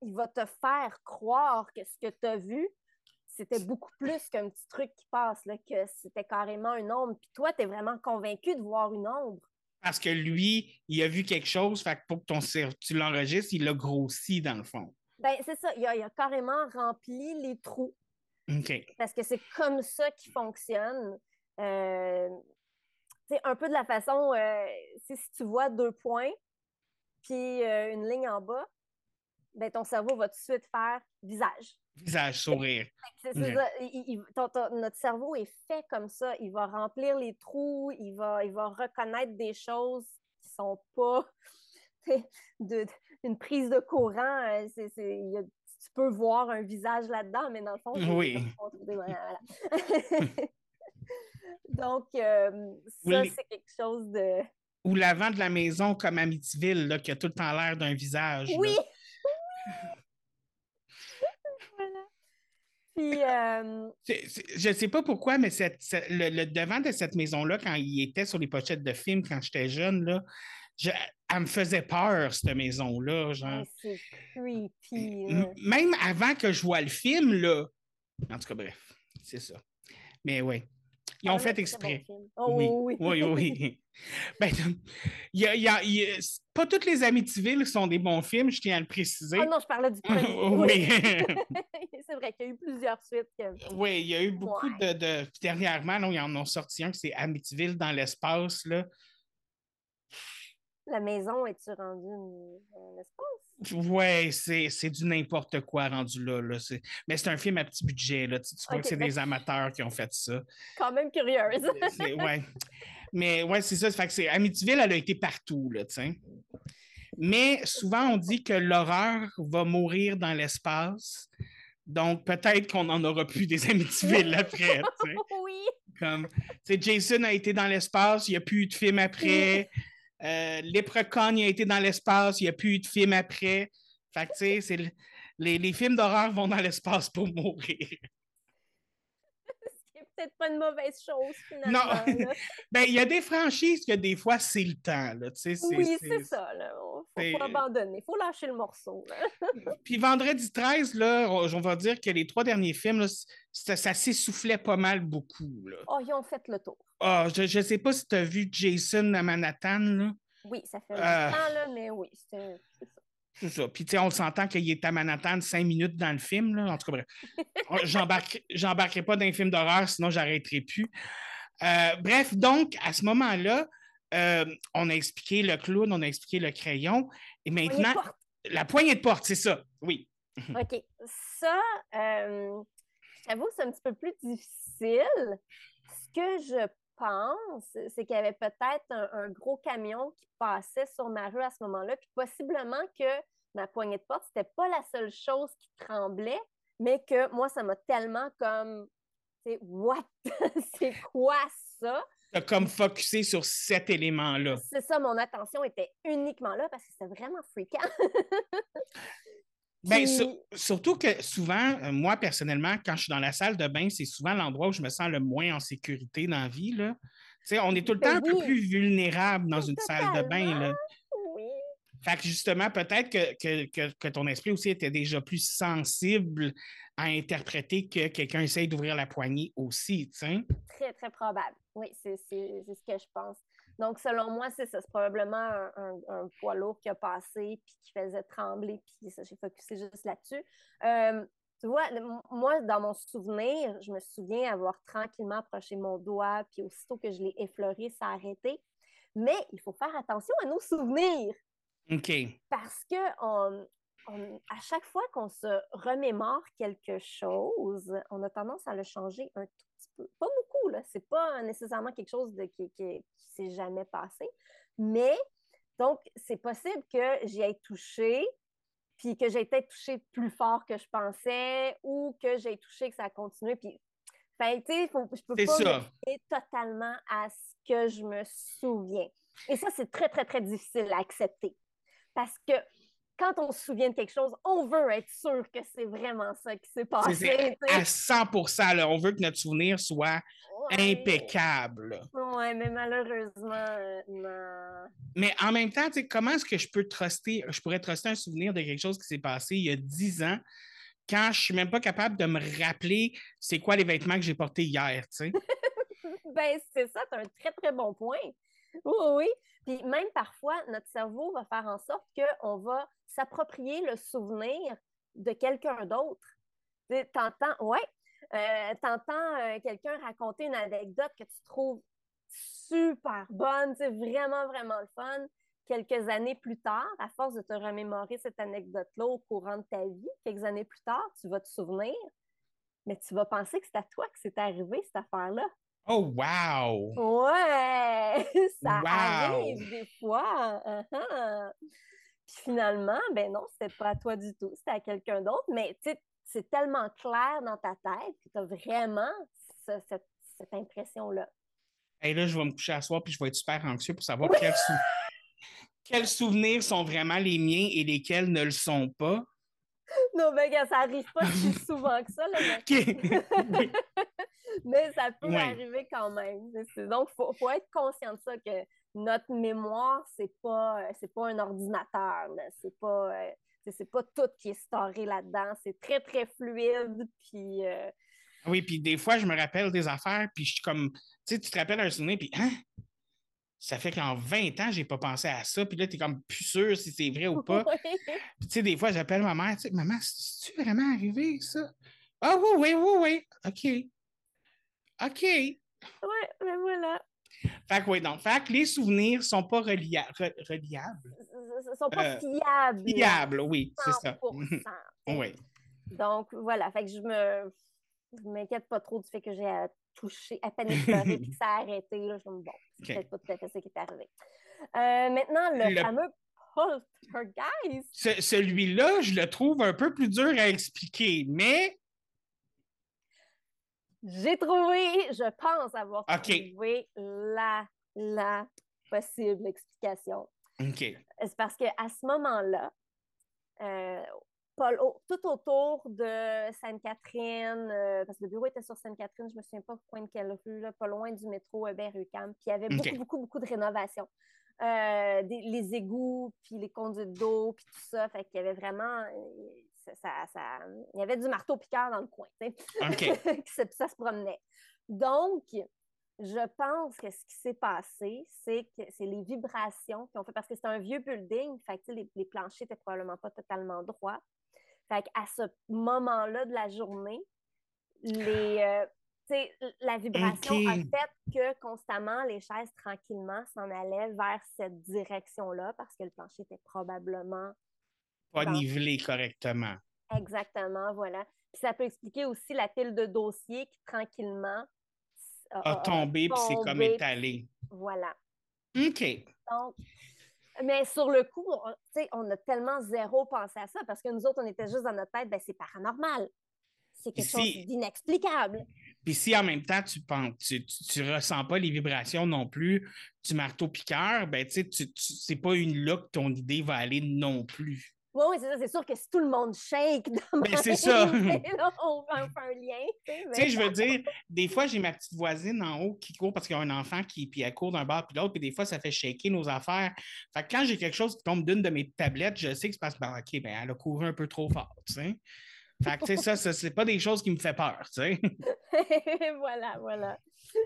il va te faire croire que ce que tu as vu, c'était beaucoup plus qu'un petit truc qui passe, là, que c'était carrément une ombre. Puis toi, tu es vraiment convaincu de voir une ombre. Parce que lui, il a vu quelque chose, fait que pour que ton cerveau, tu l'enregistres, il l'a grossi, dans le fond. Ben, c'est ça, il a, il a carrément rempli les trous OK. parce que c'est comme ça qu'il fonctionne. Euh, un peu de la façon, euh, si tu vois deux points puis euh, une ligne en bas, ben, ton cerveau va tout de suite faire visage. Visage, sourire. C'est- c'est Ok. ça. Il- il- ton- ton- notre cerveau est fait comme ça. Il va remplir les trous, il va, il va reconnaître des choses qui sont pas de, une prise de courant. euh, c'est- c'est- a- tu peux voir un visage là-dedans, mais dans le fond, c'est- Oui. voilà. Donc, euh, ça, c'est quelque chose de. Ou l'avant de la maison, comme Amityville, là, qui a tout le temps l'air d'un visage. Oui! voilà. Puis, euh, je ne sais pas pourquoi, mais cette- cette- le, le devant de cette maison-là, quand il était sur les pochettes de films quand j'étais jeune, là, je- elle me faisait peur, cette maison-là. genre. hey, c'est creepy. là. Même avant que je vois le film, là. En tout cas, bref, c'est ça. Mais oui, ils ont Ah, fait exprès. bon. Oh, oui, oui, oui, oui. Ben, y a- y a- il y a- pas toutes les Amityville sont des bons films, je tiens à le préciser. Ah non, je parlais du premier. oui. c'est vrai qu'il y a eu plusieurs suites. que- Oui, il y a eu beaucoup Ouais. de, de- Dernièrement, là, ils en ont sorti un, c'est Amityville dans l'espace. La maison, est-tu rendue une- un espace? Ouais, c'est, du n'importe quoi rendu là. là. Mais c'est un film à petit budget. Là. Tu, tu vois que c'est des amateurs qui ont fait ça. Quand même curieuse. Ouais. Mais ouais, c'est ça. Fait que Amityville, elle a été partout. Là. Mais souvent, on dit que l'horreur va mourir dans l'espace. Donc, peut-être qu'on n'en aura plus des Amityville après. oui. Comme, Jason a été dans l'espace, il n'y a plus eu de film après. Euh, Leprechaun a été dans l'espace, il n'y a plus eu de film après. Fait les films d'horreur vont dans l'espace pour mourir. Peut-être pas une mauvaise chose, finalement. Non. Ben, il y a des franchises que des fois, c'est le temps, là, tu sais. Oui, c'est- ça. Là. Faut, c'est- faut abandonner. Faut lâcher le morceau. Là. Puis vendredi 13, là, on va dire que les trois derniers films, là, ça, ça s'essoufflait pas mal beaucoup. Là. Oh, ils ont fait le tour. Ah, je ne sais pas si tu as vu Jason à Manhattan. Là. Oui, ça fait Ah. longtemps, là, mais oui, c'est ça. C'est ça. Puis, tu sais, on s'entend qu'il est à Manhattan cinq minutes dans le film. Là. En tout cas, bref. J'embarque- J'embarquerai pas dans un film d'horreur, sinon j'arrêterai plus. Euh, bref, donc, à ce moment-là, euh, on a expliqué le clown, on a expliqué le crayon. Et maintenant, la poignée de porte, c'est ça. Oui. OK. Ça, euh, j'avoue, c'est un petit peu plus difficile. Ce que je pense, c'est qu'il y avait peut-être un, un gros camion qui passait sur ma rue à ce moment-là, puis possiblement que ma poignée de porte, c'était pas la seule chose qui tremblait, mais que moi, ça m'a tellement comme, sais, what? c'est quoi ça? Tu as comme focusé sur cet élément-là. C'est ça, mon attention était uniquement là parce que c'était vraiment fréquent. Sur- surtout que souvent, euh, moi personnellement, quand je suis dans la salle de bain, c'est souvent l'endroit où je me sens le moins en sécurité dans la vie. Là. On est tout le Ben temps un peu plus vulnérable dans une salle de bain. Là. Fait que justement, peut-être que, que, que, ton esprit aussi était déjà plus sensible à interpréter que quelqu'un essaye d'ouvrir la poignée aussi. tu sais. Très, très probable. Oui, c'est ce que je pense. Donc, selon moi, c'est probablement un, un- poids lourd qui a passé puis qui faisait trembler. Puis ça, j'ai focusé juste là-dessus. Euh, tu vois, moi, dans mon souvenir, je me souviens avoir tranquillement approché mon doigt, puis aussitôt que je l'ai effleuré, ça a arrêté. Mais il faut faire attention à nos souvenirs. OK. Parce que on, on- à chaque fois qu'on se remémore quelque chose, on a tendance à le changer un tout petit peu. Pas beaucoup, là. C'est pas nécessairement quelque chose de, qui, qui, qui s'est jamais passé. Mais, donc, c'est possible que j'y ai touché, puis que j'ai été touché plus fort que je pensais, ou que j'ai touché que ça a continué. Puis, enfin, tu sais, je peux pas me totalement à ce que je me souviens. Et ça, c'est très, très, très difficile à accepter. Parce que quand on se souvient de quelque chose, on veut être sûr que c'est vraiment ça qui s'est C'est- passé. c'est à 100 là, On veut que notre souvenir soit Ouais. impeccable. Ouais, mais malheureusement, euh, non. Mais en même temps, comment est-ce que je peux truster, je pourrais truster un souvenir de quelque chose qui s'est passé il y a 10 ans quand je suis même pas capable de me rappeler c'est quoi les vêtements que j'ai portés hier, tu sais? Ben, c'est ça, tu as un très, très bon point. Oui, oui. Puis même parfois, notre cerveau va faire en sorte qu'on va s'approprier le souvenir de quelqu'un d'autre. T'entends, ouais, euh, t'entends euh, quelqu'un raconter une anecdote que tu trouves super bonne, sais, vraiment, vraiment le fun. Quelques années plus tard, à force de te remémorer cette anecdote-là au courant de ta vie, quelques années plus tard, tu vas te souvenir, mais tu vas penser que c'est à toi que c'est arrivé, cette affaire-là. Oh, wow! Ouais, ça Wow. arrive des fois. uh-huh. Puis finalement, ben non, c'était pas à toi du tout, c'était à quelqu'un d'autre. Mais c'est tellement clair dans ta tête que tu as vraiment ce- cette, cette impression-là. Et là, je vais me coucher à soir puis je vais être super anxieux pour savoir quels, sou- quels souvenirs sont vraiment les miens et lesquels ne le sont pas. Non, ben gars, ça arrive pas si souvent que ça, là, mais, mais ça peut arriver quand même. Donc, il faut, faut être conscient de ça, que notre mémoire, c'est pas, euh, c'est pas un ordinateur. C'est pas, euh, c'est pas tout qui est storé là-dedans. C'est très, très fluide. Puis, euh, Oui, puis des fois, je me rappelle des affaires, puis je suis comme, tu sais, tu te rappelles un souvenir, puis hein? Ça fait qu'en 20 ans, j'ai pas pensé à ça, puis là, tu es comme plus sûr si c'est vrai ou pas. Puis, tu sais, des fois, j'appelle ma mère, tu sais, maman, c'est-tu vraiment arrivé, ça? Ah oui, oui, oui, oui. OK. OK. Ouais, ben voilà. Fait que oui, donc, fait que les souvenirs sont pas relia- re- reliables. Ils sont pas Euh, fiables. Fiables, oui, c'est ça. 100%. oui. Donc, voilà. Fait que je me je m'inquiète pas trop du fait que j'ai à toucher, à peine effleuré puis que ça a arrêté. Là, je me dis, bon, c'est peut-être pas tout à fait ça qui est arrivé. Euh, maintenant, le, Le- fameux poltergeist. Ce- Celui-là, je le trouve un peu plus dur à expliquer, mais J'ai trouvé, je pense avoir trouvé la, la possible explication. OK. C'est parce qu'à ce moment-là, euh, Au- tout autour de Sainte-Catherine, euh, parce que le bureau était sur Sainte-Catherine, je ne me souviens pas coin de quelle rue, là, pas loin du métro Hébert-UQAM, puis il y avait beaucoup, beaucoup, beaucoup de rénovations. Euh, des- les égouts, puis les conduites d'eau, puis tout ça. Fait qu'il y avait vraiment... euh, ça, ça- ça- il y avait du marteau-piqueur dans le coin, ça, ça se promenait. Donc, je pense que ce qui s'est passé, c'est que c'est les vibrations qui ont fait, parce que c'était un vieux building, fait que, les, les planchers n'étaient probablement pas totalement droits. Fait qu'à ce moment-là de la journée, les, euh, la vibration a fait que constamment les chaises tranquillement s'en allaient vers cette direction-là parce que le plancher était probablement Pas Dans- nivelé correctement. Exactement, voilà. Puis ça peut expliquer aussi la pile de dossiers qui tranquillement A tombé, puis c'est comme tombé. étalé. Voilà. OK. Donc, mais sur le coup, on, on a tellement zéro pensé à ça parce que nous autres, on était juste dans notre tête, ben, c'est paranormal. C'est quelque chose d'inexplicable. Puis si en même temps, tu penses, tu, tu, tu ressens pas les vibrations non plus du marteau-piqueur, ben tu sais, tu- tu- c'est pas une là que ton idée va aller non plus. Oui, oui, c'est ça. C'est sûr que si tout le monde shake de Ben, c'est ça. là, on fait un, fait un lien. Tu sais, mais- je veux dire, des fois, j'ai ma petite voisine en haut qui court parce qu'il y a un enfant qui puis elle court d'un bord puis l'autre, puis des fois, ça fait shaker nos affaires. Fait que quand j'ai quelque chose qui tombe d'une de mes tablettes, je sais que c'est parce que, ben, OK, ben, elle a couru un peu trop fort, tu sais. Fait que, tu sais, ça, ça c'est pas des choses qui me fait peur, tu sais. voilà, voilà.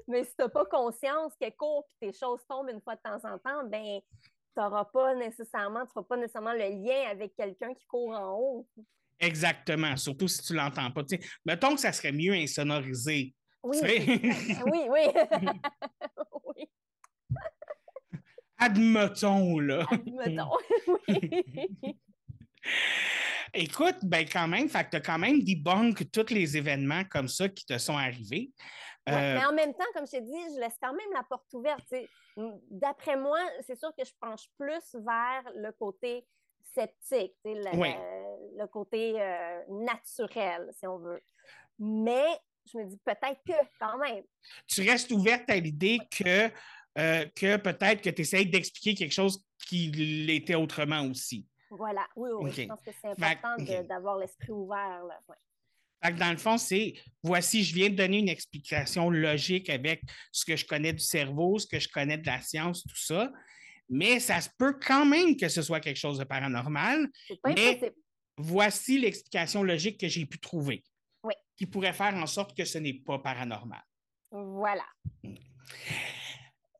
Mais si tu n'as pas conscience qu'elle court et tes choses tombent une fois de temps en temps, ben tu n'auras pas nécessairement, tu feras pas nécessairement le lien avec quelqu'un qui court en haut. Exactement, surtout si tu l'entends pas. Mettons que ça serait mieux insonorisé. Oui, oui, oui. oui, Admettons, là. admettons. oui. Écoute, ben quand même, fait que tu as quand même debunk tous les événements comme ça qui te sont arrivés. Ouais, Euh, Mais en même temps, comme je t'ai dit, je laisse quand même la porte ouverte. D'après moi, c'est sûr que je penche plus vers le côté sceptique, le, Oui. le- le côté euh, naturel, si on veut. Mais je me dis peut-être que quand même. tu restes ouverte à l'idée que, euh, que peut-être que tu essayes d'expliquer quelque chose qui l'était autrement aussi. Voilà, oui, oui, je pense que c'est important d'avoir l'esprit ouvert. Là. Ouais. Dans le fond, c'est voici, je viens de donner une explication logique avec ce que je connais du cerveau, ce que je connais de la science, tout ça. Mais ça se peut quand même que ce soit quelque chose de paranormal. C'est pas Mais- impossible. Voici l'explication logique que j'ai pu trouver. Oui. Qui pourrait faire en sorte que ce n'est pas paranormal. Voilà.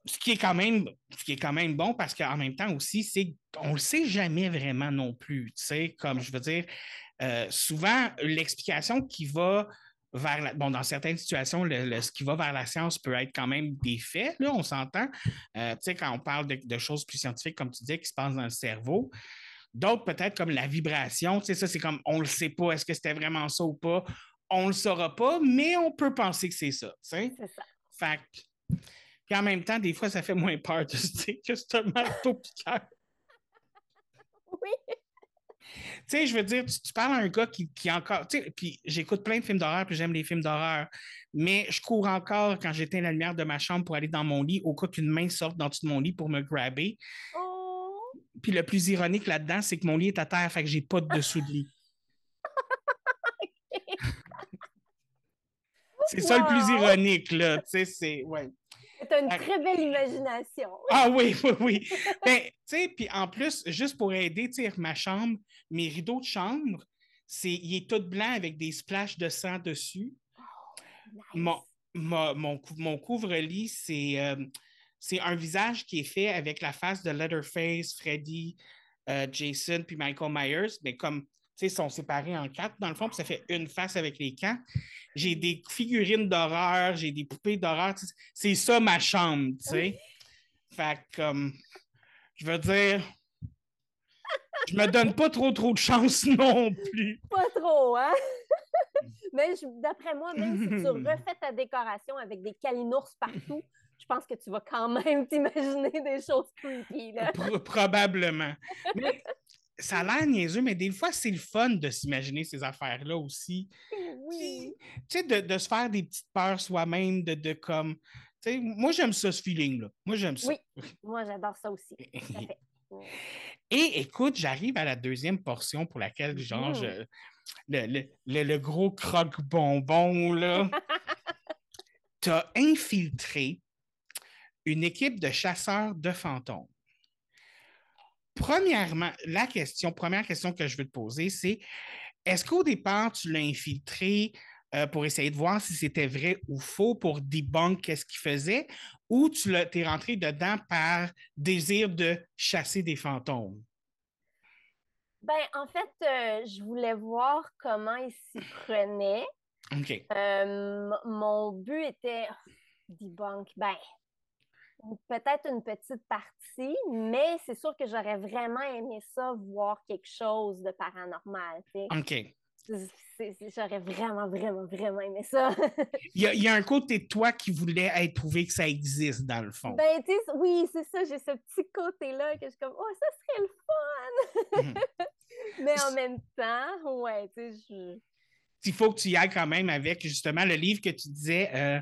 Ce qui est quand même, ce qui est quand même bon parce qu'en même temps aussi, c'est qu'on le sait jamais vraiment non plus. Tu sais, comme je veux dire, euh, souvent l'explication qui va vers la, bon, dans certaines situations, le- le- ce qui va vers la science peut être quand même des faits, là, on s'entend. Euh, tu sais, quand on parle de, de choses plus scientifiques, comme tu dis, qui se passent dans le cerveau. D'autres, peut-être comme la vibration, tu sais, ça, c'est comme on le sait pas, est-ce que c'était vraiment ça ou pas? On le saura pas, mais on peut penser que c'est ça, tu sais. C'est ça. Fait Puis en même temps, des fois, ça fait moins peur de se dire que c'est un marteau piqueur. Tu sais, je veux dire, tu, tu parles à un gars qui, qui encore. Tu sais, puis j'écoute plein de films d'horreur, puis j'aime les films d'horreur. Mais je cours encore quand j'éteins la lumière de ma chambre pour aller dans mon lit, au cas qu'une main sorte dans de mon lit pour me grabber. Oh! Puis le plus ironique là-dedans, c'est que mon lit est à terre, fait que j'ai pas de dessous de lit. C'est ça le plus ironique, là. Tu sais, c'est. Ouais. Tu as une très belle imagination. Ah oui, oui, oui. Ben, tu sais, puis en plus, juste pour aider, tu ma chambre, mes rideaux de chambre, c'est, il est tout blanc avec des splashes de sang dessus. Nice. Mon, mon, cou- mon couvre-lit, c'est, euh, c'est un visage qui est fait avec la face de Leatherface, Freddy, euh, Jason, puis Michael Myers, mais comme, sais, ils sont séparés en quatre, dans le fond, puis ça fait une face avec les camps. J'ai des figurines d'horreur, j'ai des poupées d'horreur. C'est ça ma chambre, tu sais. Fait que, comme, je veux dire, je me donne pas trop, trop de chance non plus. Pas trop, hein? Mais d'après moi, même si tu refais ta décoration avec des calinours partout, je pense que tu vas quand même t'imaginer des choses creepy. Là. Pro- probablement. Mais ça a l'air niaiseux, mais des fois, c'est le fun de s'imaginer ces affaires-là aussi. Oui. Tu sais, de, de se faire des petites peurs soi-même, de, de comme. Tu sais, moi, j'aime ça, ce feeling-là. Moi, j'aime ça. Oui. Moi, j'adore ça aussi. Fait. Et écoute, j'arrive à la deuxième portion pour laquelle, genre, Mhm. je- le, le- le- le gros croque-bonbon, là. tu as infiltré une équipe de chasseurs de fantômes. Premièrement, la question, première question que je veux te poser, c'est est-ce qu'au départ, tu l'as infiltré euh, pour essayer de voir si c'était vrai ou faux, pour debunk qu'est-ce qu'il faisait, ou tu l'as- t'es rentré dedans par désir de chasser des fantômes? Ben, en fait, euh, je voulais voir comment il s'y prenait. OK. Euh, mon but était debunk. Ben, peut-être une petite partie, mais c'est sûr que j'aurais vraiment aimé ça, voir quelque chose de paranormal. OK. J'aurais vraiment, vraiment, vraiment aimé ça. Il y, a, il y a un côté de toi qui voulait être prouvé que ça existe, dans le fond. Ben, tu sais, oui, c'est ça, j'ai ce petit côté-là que je suis comme, oh, ça serait le fun! Mhm. Mais en même temps, ouais, tu sais, je... Il faut que tu y ailles quand même avec, justement, le livre que tu disais, euh,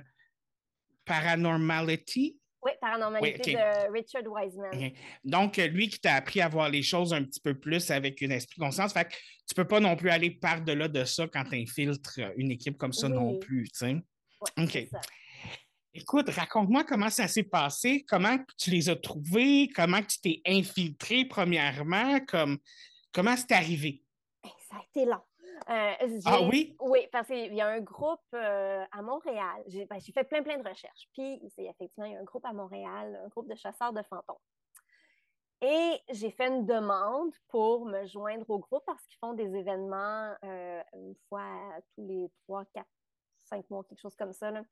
Paranormality. Oui, Paranormalité Oui, ok. de Richard Wiseman. Donc, euh, lui qui t'a appris à voir les choses un petit peu plus avec une esprit conscience. Fait que tu peux pas non plus aller par-delà de ça quand tu infiltres une équipe comme ça Oui. non plus, tu sais. Ouais, OK. Écoute, raconte-moi comment ça s'est passé, comment tu les as trouvés, comment tu t'es infiltré premièrement, comme, comment c'est arrivé? Ça a été long. Euh, Ah oui? Oui, parce qu'il y a un groupe euh, à Montréal. J'ai ben, fait plein, plein de recherches. Puis, c'est effectivement, il y a un groupe à Montréal, un groupe de chasseurs de fantômes. Et j'ai fait une demande pour me joindre au groupe parce qu'ils font des événements euh, une fois tous les trois, quatre, cinq mois, quelque chose comme ça. Là,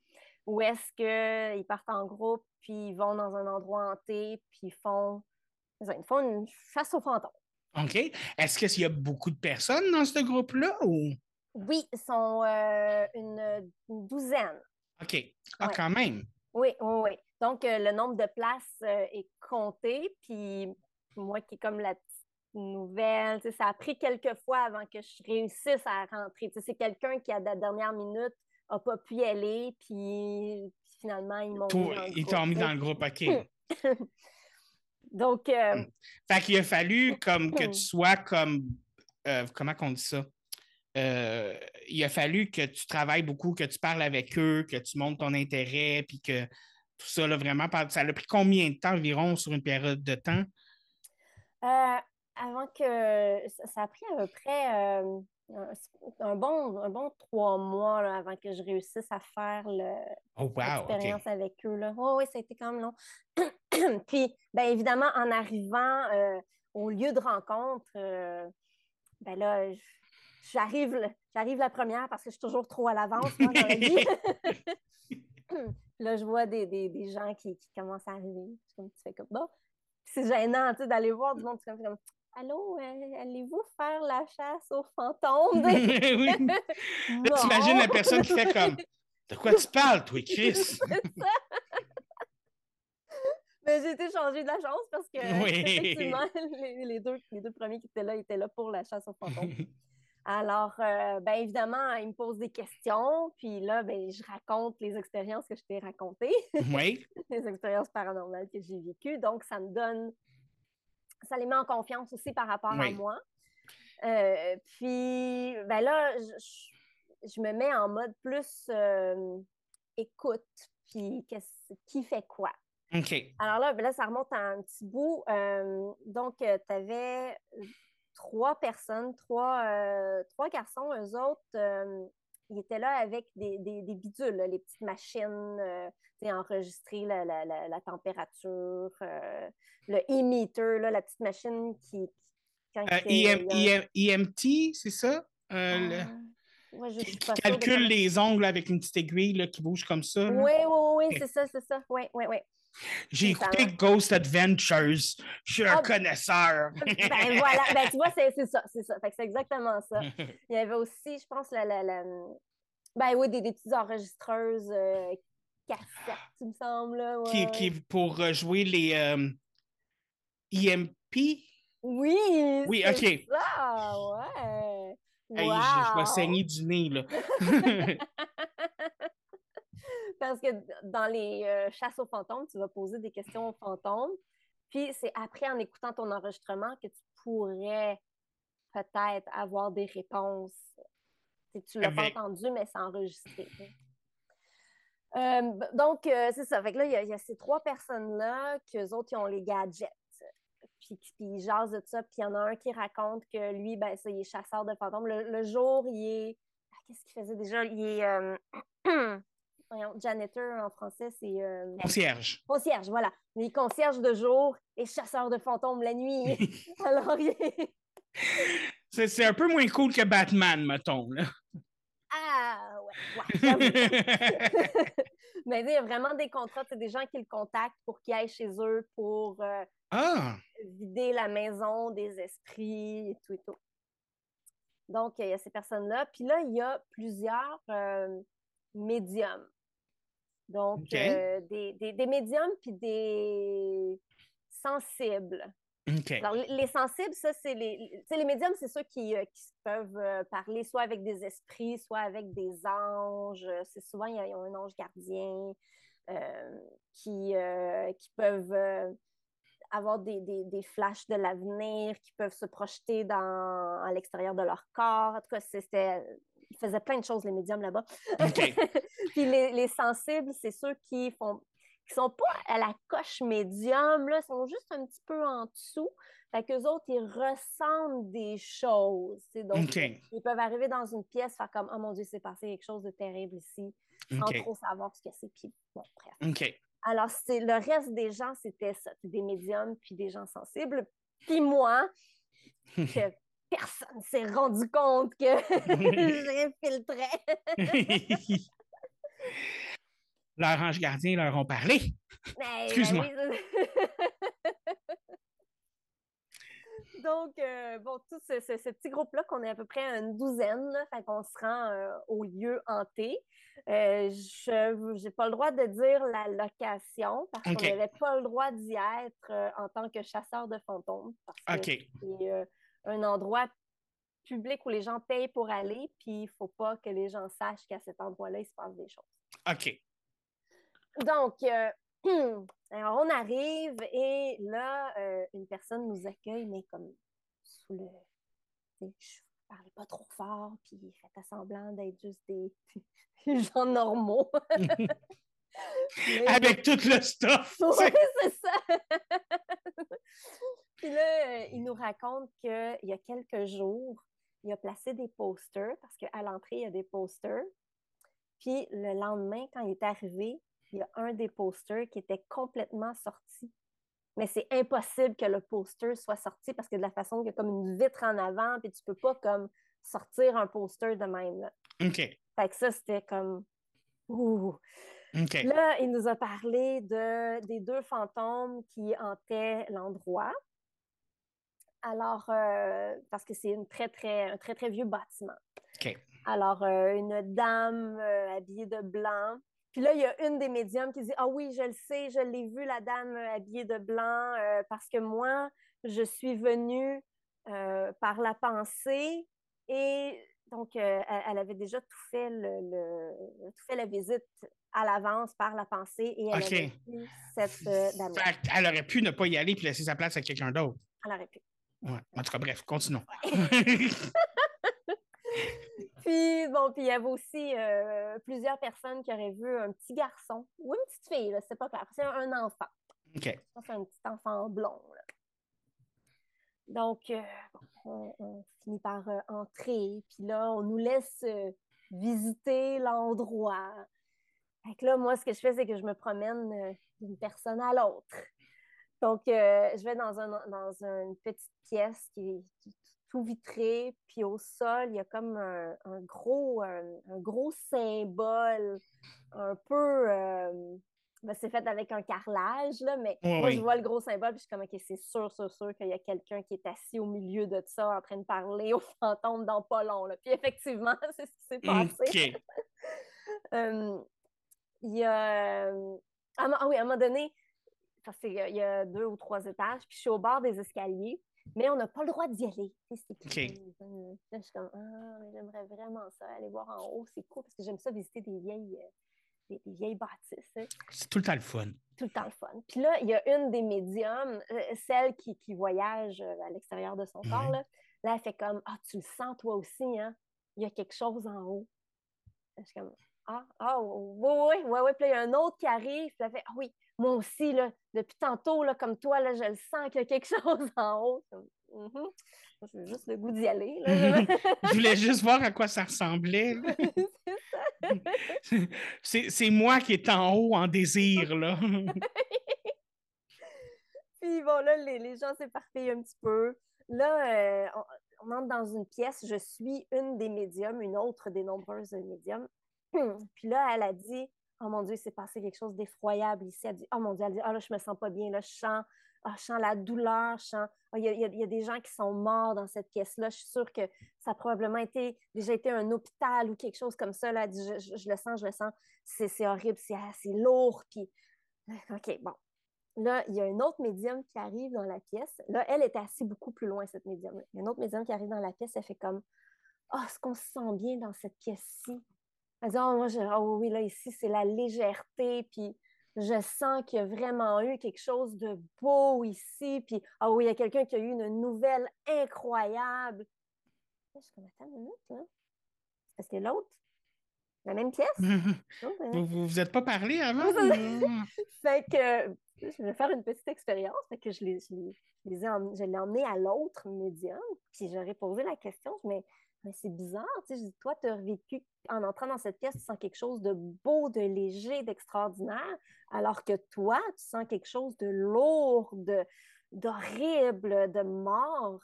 où est-ce qu'ils partent en groupe, puis ils vont dans un endroit hanté, puis ils font, ils font une chasse aux fantômes. OK. Est-ce qu'il y a beaucoup de personnes dans ce groupe-là ou? Oui, ils sont euh, une, une douzaine. OK. Ah, Ouais. quand même. Oui, oui, oui. Donc, euh, le nombre de places euh, est compté. Puis, moi qui est comme la petite nouvelle, ça a pris quelques fois avant que je réussisse à rentrer. C'est quelqu'un qui, à la dernière minute, n'a pas pu y aller. Puis, puis finalement, ils m'ont mis Toi, dans le ils t'ont mis dans le groupe, OK. Donc, euh, Fait qu'il a fallu comme que tu sois comme euh, comment qu'on dit ça? Euh, il a fallu que tu travailles beaucoup, que tu parles avec eux, que tu montres ton intérêt, puis que tout ça, là, vraiment, ça a pris combien de temps environ sur une période de temps? euh, avant que ça, a pris à peu près euh, un, bon, un bon trois mois là, avant que je réussisse à faire le, Oh, wow, expérience OK. avec eux. Là. Oh, oui, ça a été quand même long. Puis, bien évidemment, en arrivant euh, au lieu de rencontre, euh, ben là, j'arrive, le- j'arrive la première parce que je suis toujours trop à l'avance, moi, dans la vie. là, je vois des, des, des gens qui, qui commencent à arriver. Je suis comme, tu fais comme, bon. C'est gênant, tu sais, d'aller voir du monde. Tu fais comme, allô, euh, allez-vous faire la chasse aux fantômes? oui. Là, t'imagines la personne qui fait comme De quoi tu parles, toi, Chris? Mais j'ai été changée de la chance parce que Oui. effectivement, les, les deux, les deux premiers qui étaient là étaient là pour la chasse aux fantômes. Alors, euh, ben évidemment, ils me posent des questions, puis là, ben, je raconte les expériences que je t'ai racontées, oui. les expériences paranormales que j'ai vécues. Donc, ça me donne, ça les met en confiance aussi par rapport à moi. Euh, puis, ben là, je, me mets en mode plus euh, écoute, puis qu'est-ce- qui fait quoi? OK. Alors là, ben là, ça remonte à un petit bout. Euh, donc, tu avais trois personnes, trois, trois garçons, eux autres, ils étaient là avec des, des, des bidules, là, les petites machines, euh, tu sais, enregistrer la, la, la, la température, euh, le là, la petite machine qui. qui- quand Euh, il y a- EMT, c'est ça? Euh, le- Ah, ouais, je qui, qui de calcule les ongles avec une petite aiguille là, qui bouge comme ça. là. Oui, oui, oui, c'est ça, c'est ça. Oui, oui, oui. J'ai écouté. Ghost Adventures. Je suis un Ah, connaisseur. Ben voilà, ben tu vois, c'est ça, c'est ça. C'est exactement ça. Il y avait aussi, je pense, la, la, la- ben oui, des, des petites enregistreuses euh, cassette, il me semble. ouais, qui, qui pour euh, jouer les euh, EMP. Oui, Oui, ok. ça, ouais. Hey, je, je vais Wow! saigner du nez, là. Parce que dans les euh, chasses aux fantômes, tu vas poser des questions aux fantômes. Puis c'est après, en écoutant ton enregistrement, que tu pourrais peut-être avoir des réponses. Tu tu l'as pas Avec- entendu, mais c'est enregistré. Euh, b- donc, euh, c'est ça. Fait que là, il y, a- il y a ces trois personnes-là, qu'eux autres, ils ont les gadgets. Puis, ils jasent de ça. Puis il y en a un qui raconte que lui, ben ça, il est chasseur de fantômes. Le, le jour, il est... Ah, Qu'est-ce qu'il faisait déjà? Il est... euh, janitor en français, c'est... euh, Concierge. Concierge, voilà. Il est concierge de jour et chasseur de fantômes la nuit. Alors, il est... C'est c'est un peu moins cool que Batman, mettons. Là. Ah, ouais. Mais il y a vraiment des contrats, c'est des gens qui le contactent pour qu'ils aillent chez eux pour euh, ah, vider la maison des esprits et tout et tout. Donc, il y a ces personnes-là. Puis là, il y a plusieurs euh, médiums. Donc, euh, des, des, des médiums puis des sensibles. Alors, les- les sensibles, ça, c'est les, les- médiums, c'est ceux qui, euh, qui peuvent euh, parler soit avec des esprits, soit avec des anges. C'est souvent, ils ont un ange gardien euh, qui, euh, qui peuvent avoir des, des, des flashs de l'avenir, qui peuvent se projeter dans, à l'extérieur de leur corps. En tout cas, c'était, faisaient plein de choses, les médiums là-bas. Puis les, les sensibles, c'est ceux qui font qui sont pas à la coche médium, là, sont juste un petit peu en dessous. Fait qu'eux autres, ils ressentent des choses. Donc, ils peuvent arriver dans une pièce, faire comme Oh mon Dieu, c'est passé quelque chose de terrible ici, sans trop savoir ce que c'est. Puis bon, bref. Alors, c'est le reste des gens, c'était ça, des médiums puis des gens sensibles. Puis moi, que personne s'est rendu compte que j'infiltrais. Leur ange gardien leur ont parlé. Ben, Excuse-moi. ben. Donc, euh, bon, tout ce, ce- ce petit groupe-là, qu'on est à peu près une douzaine, là, fait qu'on se rend euh, au lieu hanté. Euh, je n'ai pas le droit de dire la location parce qu'on n'avait pas le droit d'y être en tant que chasseur de fantômes. Parce que un endroit public où les gens payent pour aller, puis il ne faut pas que les gens sachent qu'à cet endroit-là, il se passe des choses. OK. Donc, euh, alors on arrive et là, euh, une personne nous accueille, mais comme sous le. Je parlais pas trop fort, puis il fait semblant d'être juste des, des gens normaux. Avec tout le stuff. tu Oui, c'est ça. Puis là, euh, il nous raconte qu'il y a quelques jours, il a placé des posters, parce qu'à l'entrée, il y a des posters. Puis le lendemain, quand il est arrivé, il y a un des posters qui était complètement sorti. Mais c'est impossible que le poster soit sorti parce que de la façon qu'il y a comme une vitre en avant, puis tu peux pas comme sortir un poster de même. Là. OK. Fait que ça, c'était comme... Ouh. Là, il nous a parlé de, des deux fantômes qui hantaient l'endroit. Alors, euh, parce que c'est une très, très, un très, très vieux bâtiment. Alors, euh, une dame euh, habillée de blanc. Puis là, il y a une des médiums qui dit Ah oui, je le sais, je l'ai vue, la dame habillée de blanc, parce que moi, je suis venue par la pensée et donc, elle, elle avait déjà tout fait, le, le- tout fait la visite à l'avance par la pensée et elle OK. avait vu cette euh, Fait qu'elle aurait pu ne pas y aller puis laisser sa place à quelqu'un d'autre. Elle aurait pu. Ouais. En tout cas, bref, continuons. Puis, bon, puis il y avait aussi euh, plusieurs personnes qui auraient vu un petit garçon ou une petite fille, c'est pas clair. C'est un enfant. OK. C'est un petit enfant blond. là. Donc, euh, on, on finit par entrer, puis là, on nous laisse visiter l'endroit. Fait que là, moi, ce que je fais, c'est que je me promène euh, d'une personne à l'autre. Donc, euh, je vais dans, un, dans une petite pièce qui est tout vitré, puis au sol, il y a comme un, un gros, un gros symbole, un peu... euh, ben, c'est fait avec un carrelage, là, mais Oui, moi, je vois le gros symbole, puis je suis comme, OK, c'est sûr, sûr, sûr qu'il y a quelqu'un qui est assis au milieu de ça, en train de parler aux fantômes dans pas long, là. Puis effectivement, c'est ce qui s'est passé. il y a. euh, ah oui, à un moment donné, parce qu'il y, a- il y a deux ou trois étages, puis je suis au bord des escaliers, mais on n'a pas le droit d'y aller. C'est écrit, euh, Là, je suis comme, ah, j'aimerais vraiment ça, aller voir en haut, c'est cool, parce que j'aime ça visiter des vieilles, euh, des, des vieilles bâtisses. hein. C'est tout le temps le fun. tout le temps le fun. Puis là, il y a une des médiums, euh, celle qui, qui voyage euh, à l'extérieur de son corps, là, là, elle fait comme Ah, tu le sens toi aussi, hein? Il y a quelque chose en haut. Je suis comme Ah, ah, oui, oui, oui, oui. Puis là, il y a un autre qui arrive, puis elle fait Ah oui, moi aussi, là, depuis tantôt, là, comme toi, là, je le sens qu'il y a quelque chose en haut. Moi, J'ai juste le goût d'y aller. là. Je voulais juste voir à quoi ça ressemblait. c'est moi qui est en haut en désir, là. Puis bon, là, les, les gens s'éparpillent un petit peu. Là, euh, on, on entre dans une pièce. Je suis une des médiums, une autre des nombreuses médiums. Puis là, elle a dit Oh mon Dieu, il s'est passé quelque chose d'effroyable ici. Elle dit Oh mon Dieu, elle dit Ah là, je me sens pas bien. Là, je sens, ah, je sens la douleur. Je sens. Ah, Il y, a, a- a des gens qui sont morts dans cette pièce-là. Je suis sûre que ça a probablement été, déjà été un hôpital ou quelque chose comme ça. Là. Elle dit, je, le sens, je le sens. C'est horrible, c'est lourd. Puis, OK, bon. Là, il y a une autre médium qui arrive dans la pièce. Là, elle est assise beaucoup plus loin, cette médium. Il y a une autre médium qui arrive dans la pièce. Elle fait comme Ah, est-ce qu'on se sent bien dans cette pièce-ci? Elle dit Ah, moi, je... ah oui, là, ici, c'est la légèreté. Puis je sens qu'il y a vraiment eu quelque chose de beau ici. Puis ah oui, il y a quelqu'un qui a eu une nouvelle incroyable. Je suis comme Attends une minute, là. Est-ce que l'autre? La même pièce? C'est- Vous vous vous êtes pas parlé avant? Fait que je vais faire une petite expérience. Fait que je, les, je, je l'ai emmené à l'autre médium. Puis j'aurais posé la question. Je mais, c'est bizarre. Tu sais, toi, tu as vécu en entrant dans cette pièce, tu sens quelque chose de beau, de léger, d'extraordinaire. Alors que toi, tu sens quelque chose de lourd, de, d'horrible, de mort.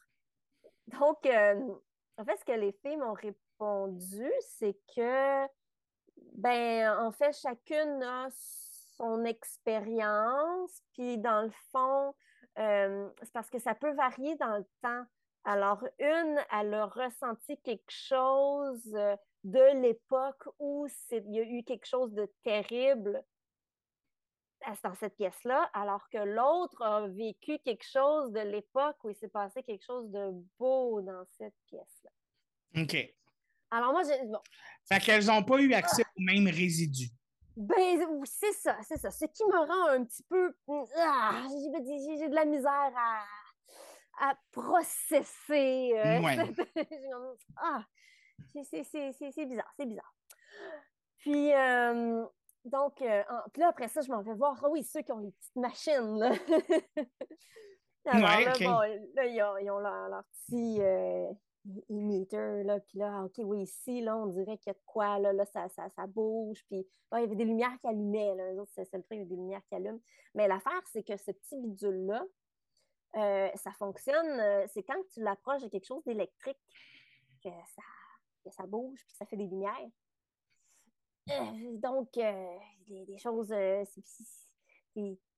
Donc, euh, en fait, ce que les filles m'ont répondu, c'est que ben, en fait, chacune a son expérience, puis dans le fond, euh, c'est parce que ça peut varier dans le temps. Alors, une, elle a ressenti quelque chose euh, de l'époque où il y a eu quelque chose de terrible dans cette pièce-là, alors que l'autre a vécu quelque chose de l'époque où il s'est passé quelque chose de beau dans cette pièce-là. OK. Alors, moi, j'ai, bon, Fait qu'elles n'ont pas eu accès aux mêmes résidus. Ben, c'est ça, c'est ça. Ce qui me rend un petit peu. Ah, j'ai de la misère à, à processer. euh, Ouais. ah, c'est- bizarre, c'est bizarre. Puis, euh, donc, euh, puis là, après ça, je m'en vais voir, ah oui, ceux qui ont les petites machines, là. Alors Ouais, là, bon, là, ils ont, ils ont leur, leur petit euh, e-meter, là, puis là, OK, oui, ici, là, on dirait qu'il y a de quoi, là, là ça, ça, ça bouge, puis bon, il y avait des lumières qui allumaient, là, eux autres, c'est c'est le truc, il y avait des lumières qui allument. Mais l'affaire, c'est que ce petit bidule-là, euh, ça fonctionne, euh, c'est quand tu l'approches de quelque chose d'électrique que ça, que ça bouge, puis ça fait des lumières. Euh, donc, euh, des, des choses,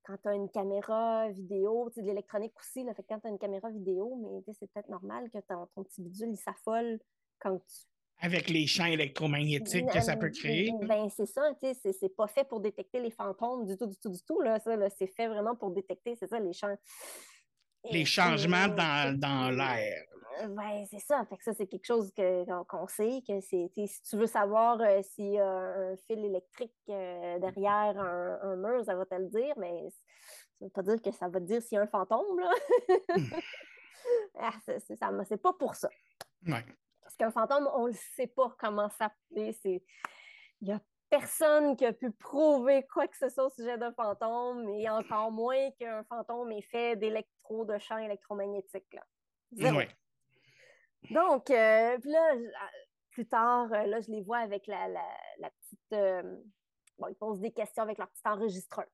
quand tu as une caméra vidéo, de l'électronique aussi, là, fait que quand tu as une caméra vidéo, mais c'est peut-être normal que ton, ton petit bidule, il s'affole quand tu Avec les champs électromagnétiques que ça peut créer. ben, c'est ça, tu sais, c'est- c'est pas fait pour détecter les fantômes du tout, du tout, du tout, là, ça, là, c'est fait vraiment pour détecter, c'est ça, les champs. Les changements et- dans, dans l'air. Ouais, c'est ça. Fait que ça, c'est quelque chose que, qu'on, sait, que c'est, si tu veux savoir euh, s'il y a un fil électrique euh, derrière un, un mur, ça va te le dire, mais ça veut pas dire que ça va te dire s'il y a un fantôme, là. ah, c'est, pas pour ça. Ouais. Parce qu'un fantôme, on ne sait pas comment s'appeler. Il a personne qui a pu prouver quoi que ce soit au sujet d'un fantôme, et encore moins qu'un fantôme est fait d'électro, de champs électromagnétiques. Là. Ouais. Donc, euh, puis là, ah, plus tard, euh, là, je les vois avec la, la, la petite. euh, bon, ils posent des questions avec leur petite enregistreuse.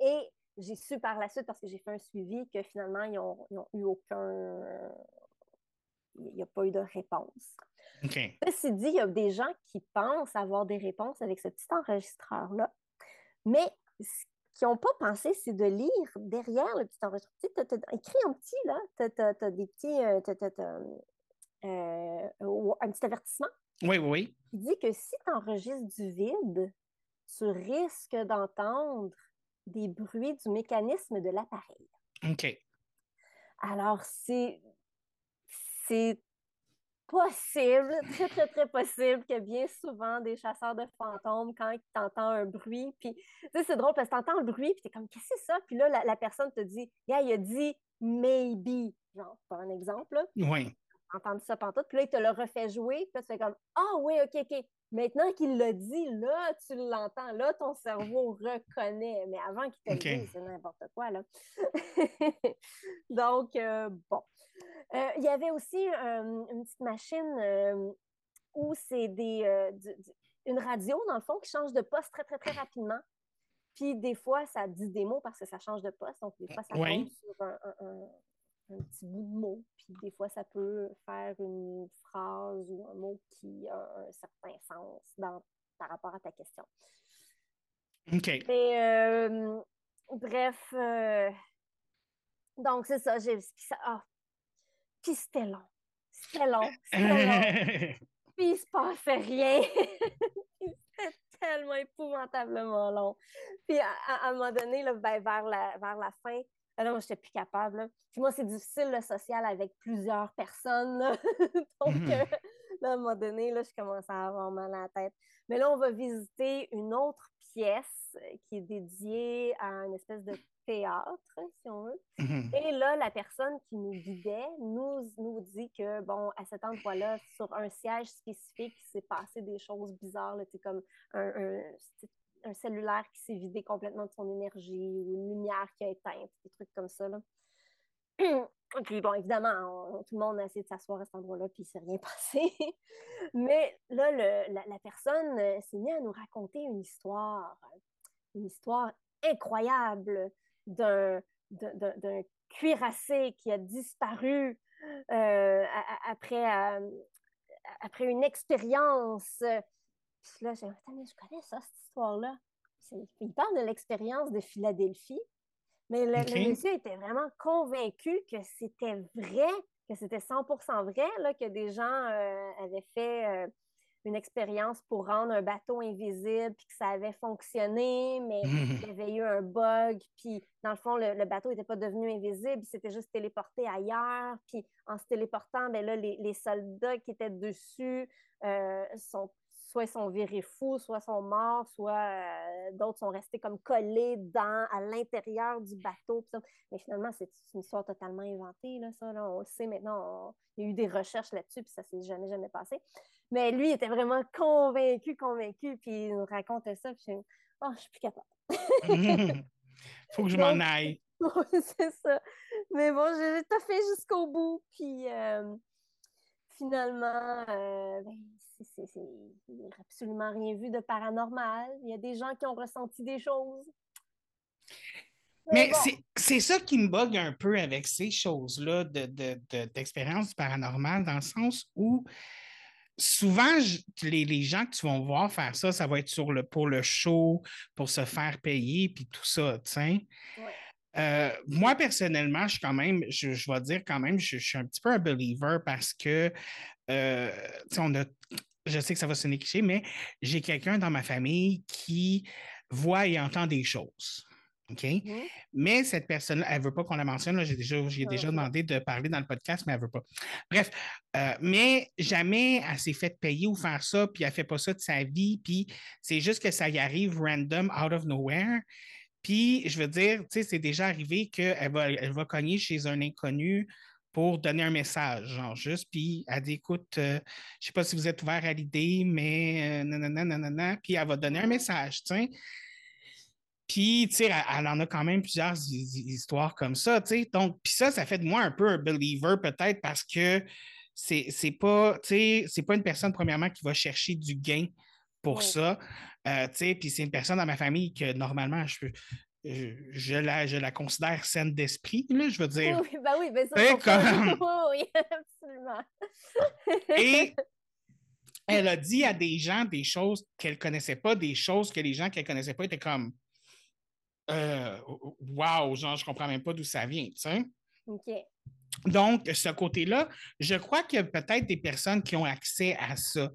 Et j'ai su par la suite, parce que j'ai fait un suivi, que finalement, ils n'ont ils ont eu aucun. Il n'y a pas eu de réponse. Ceci dit, il y a des gens qui pensent avoir des réponses avec ce petit enregistreur-là, mais ce qu'ils n'ont pas pensé, c'est de lire derrière le petit enregistreur. Tu sais, écrit en petit, là, tu as, des petits. euh, t'as, euh, un petit avertissement Oui, oui, oui. qui dit que si tu enregistres du vide, tu risques d'entendre des bruits du mécanisme de l'appareil. OK. Alors, c'est c'est possible, très, très, très possible que bien souvent, des chasseurs de fantômes, quand ils t'entendent un bruit, puis, tu sais, c'est drôle parce que t'entends le bruit, puis t'es comme, qu'est-ce que c'est ça? Puis là, la, personne te dit, yeah, il a dit maybe, genre, par un exemple, Oui. Entendu ça pantoute, puis là, il te le refait jouer, puis là, tu fais comme, ah oui, ok, ok. Maintenant qu'il l'a dit, là, tu l'entends, là, ton cerveau reconnaît, mais avant qu'il te le dise, c'est n'importe quoi, là. Donc, euh, bon. Euh, il y avait aussi euh, une petite machine euh, où c'est des, une radio, dans le fond, qui change de poste très, très, très rapidement. Puis des fois, ça dit des mots parce que ça change de poste. Donc, des fois, ça tombe sur un, petit bout de mot. Puis des fois, ça peut faire une phrase ou un mot qui a un certain sens dans, par rapport à ta question. OK. Et, bref, donc c'est ça. J'ai, ça ah, puis c'était long. C'était long. C'était long. Puis il se passait rien. c'était tellement épouvantablement long. Puis à, un moment donné, là, ben, vers, la, vers la fin, alors, je n'étais plus capable. Puis moi, c'est difficile le social avec plusieurs personnes. Donc, mhm. euh, à un moment donné, là, je commençais à avoir mal à la tête. Mais là, on va visiter une autre pièce qui est dédiée à une espèce de théâtre, si on veut. Mhm. Et là, la personne qui nous guidait nous, nous dit que, bon, à cet endroit-là, sur un siège spécifique, il s'est passé des choses bizarres, c'est comme un, un, cellulaire qui s'est vidé complètement de son énergie ou une lumière qui a éteint, des trucs comme ça. Là. puis bon, évidemment, tout le monde a essayé de s'asseoir à cet endroit-là, puis il s'est rien passé. Mais là, le, la, la, personne euh, s'est mise à nous raconter une histoire, une histoire incroyable d'un cuirassé qui a disparu euh, après, euh, après une expérience. Puis là, j'ai dit, je connais ça, cette histoire-là. Il parle de l'expérience de Philadelphie, mais le, monsieur était vraiment convaincu que c'était vrai, que c'était 100% vrai, là, que des gens euh, avaient fait une expérience pour rendre un bateau invisible, puis que ça avait fonctionné, mais il y avait eu un bug, puis dans le fond, le, bateau n'était pas devenu invisible, c'était juste téléporté ailleurs, puis en se téléportant, ben là, les, soldats qui étaient dessus euh, sont soit ils sont virés fous, soit sont morts, soit euh, d'autres sont restés comme collés dans, à l'intérieur du bateau. Mais finalement, c'est une histoire totalement inventée, là, ça. on le sait maintenant, il y a eu des recherches là-dessus, puis ça s'est jamais, jamais passé. Mais lui, il était vraiment convaincu, convaincu, puis il nous racontait ça, puis je oh, je suis plus capable. Faut que je m'en aille. Oui, c'est ça. Mais bon, j'ai tout fait jusqu'au bout, puis euh, finalement, euh, ben, il n'y a absolument rien vu de paranormal. Il y a des gens qui ont ressenti des choses. Mais, c'est ça qui me bug un peu avec ces choses-là d'expérience de, de, paranormale, dans le sens où souvent, les, gens que tu vas voir faire ça, ça va être sur le, pour le show, pour se faire payer, puis tout ça, tu sais. Euh, moi, personnellement, je suis quand même, je, vais dire quand même, je, suis un petit peu un believer parce que, euh, on a, je sais que ça va sonner cliché, mais j'ai quelqu'un dans ma famille qui voit et entend des choses. OK? Mm-hmm. Mais cette personne elle ne veut pas qu'on la mentionne. J'ai déjà, j'ai déjà demandé de parler dans le podcast, mais elle ne veut pas. Bref, euh, mais jamais elle s'est fait payer ou faire ça, puis elle ne fait pas ça de sa vie, puis c'est juste que ça y arrive random, out of nowhere. Puis, je veux dire, tu sais, c'est déjà arrivé qu'elle va, elle va cogner chez un inconnu pour donner un message, genre juste, puis elle dit, écoute, euh, je ne sais pas si vous êtes ouvert à l'idée, mais euh, nanana, nanana, puis elle va donner un message, tu sais. Puis, tu sais, elle, en a quand même plusieurs histoires comme ça, tu sais. Donc, puis ça, ça fait de moi un peu un believer, peut-être, parce que c'est, c'est pas, tu sais, c'est pas une personne, premièrement, qui va chercher du gain pour ça. Euh, puis c'est une personne dans ma famille que normalement, je, je, la, je la considère saine d'esprit, je veux dire. Oui, ben oui, ben ça, comme... oui, absolument. Et elle a dit à des gens des choses qu'elle ne connaissait pas, des choses que les gens qu'elle ne connaissait pas étaient comme euh, Wow, genre, je ne comprends même pas d'où ça vient, tu sais. OK. Donc, ce côté-là, je crois qu'il y a peut-être des personnes qui ont accès à ça.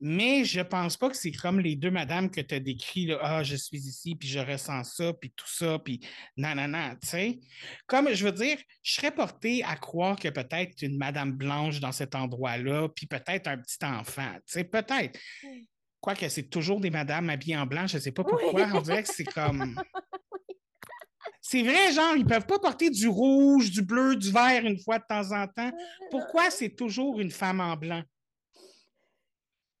Mais je pense pas que c'est comme les deux madames que tu as décrit, là, ah, je suis ici, puis je ressens ça, puis tout ça, puis nanana, tu sais. Comme, je veux dire, je serais portée à croire que peut-être une madame blanche dans cet endroit-là, puis peut-être un petit enfant, tu sais, peut-être. Quoique c'est toujours des madames habillées en blanc, je sais pas pourquoi, Oui. on dirait que c'est comme... C'est vrai, genre, ils peuvent pas porter du rouge, du bleu, du vert une fois de temps en temps. Pourquoi c'est toujours une femme en blanc?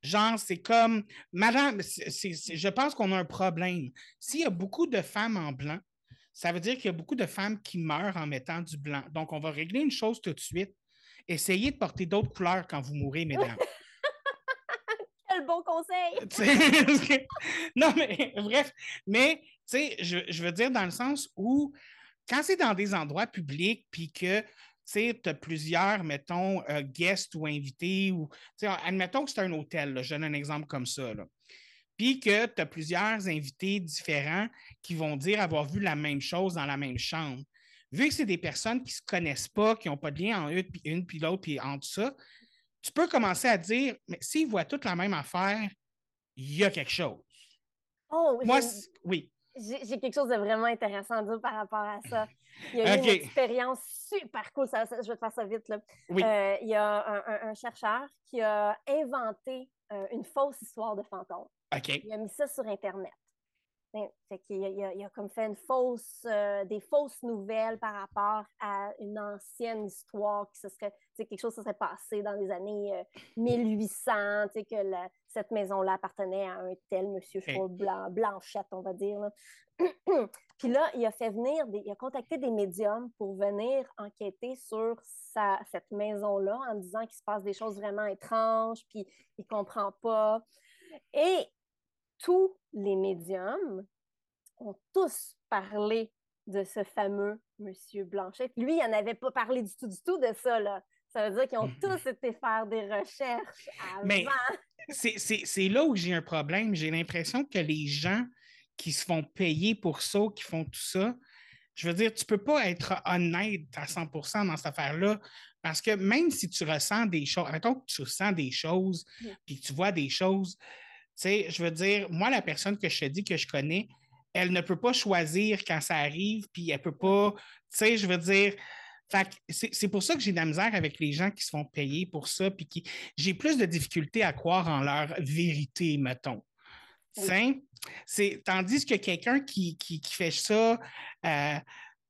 Genre, c'est comme, madame, je pense qu'on a un problème. S'il y a beaucoup de femmes en blanc, ça veut dire qu'il y a beaucoup de femmes qui meurent en mettant du blanc. Donc, on va régler une chose tout de suite. Essayez de porter d'autres couleurs quand vous mourrez, mesdames. Quel bon conseil! Non, mais bref, mais tu sais, je, je veux dire dans le sens où quand c'est dans des endroits publics, puis que tu as plusieurs, mettons, euh, guests ou invités, ou admettons que c'est un hôtel, je donne un exemple comme ça. Puis que tu as plusieurs invités différents qui vont dire avoir vu la même chose dans la même chambre. Vu que c'est des personnes qui ne se connaissent pas, qui n'ont pas de lien en une, puis une puis l'autre, puis entre ça, tu peux commencer à dire, mais s'ils voient toutes la même affaire, il y a quelque chose. Oh, Moi, oui. j'ai quelque chose de vraiment intéressant à dire par rapport à ça. Il y a eu une expérience super cool. ça- ça- je vais te faire ça vite. Là. Oui. Euh, il y a un, un- un chercheur qui a inventé euh, une fausse histoire de fantôme. Il a mis ça sur Internet. Fait- fait qu'il a, il a- il a comme fait une fausse, euh, des fausses nouvelles par rapport à une ancienne histoire qui se serait, quelque chose qui se serait passé dans les années euh, 1800, tu sais, que la- cette maison-là appartenait à un tel monsieur. Chaud blanc, Blanchette, on va dire. là. Puis là, il a fait venir, des- il a contacté des médiums pour venir enquêter sur sa, cette maison-là en disant qu'il se passe des choses vraiment étranges, puis il comprend pas. Et tous les médiums ont tous parlé de ce fameux Monsieur Blanchet. Lui, il n'en avait pas parlé du tout, du tout de ça, là. Ça veut dire qu'ils ont tous été faire des recherches avant. Mais- C'est- là où j'ai un problème. J'ai l'impression que les gens qui se font payer pour ça, qui font tout ça, je veux dire, tu ne peux pas être honnête à 100% dans cette affaire-là, parce que même si tu ressens des choses, mettons que tu ressens des choses, Mm. puis que tu vois des choses, sais, je veux dire, moi, la personne que je te dis que je connais, elle ne peut pas choisir quand ça arrive, puis elle peut pas, tu sais, je veux dire, c'est pour ça que j'ai de la misère avec les gens qui se font payer pour ça, puis qui, j'ai plus de difficulté à croire en leur vérité, mettons. Oui. C'est, tandis que quelqu'un qui, qui, qui fait ça euh,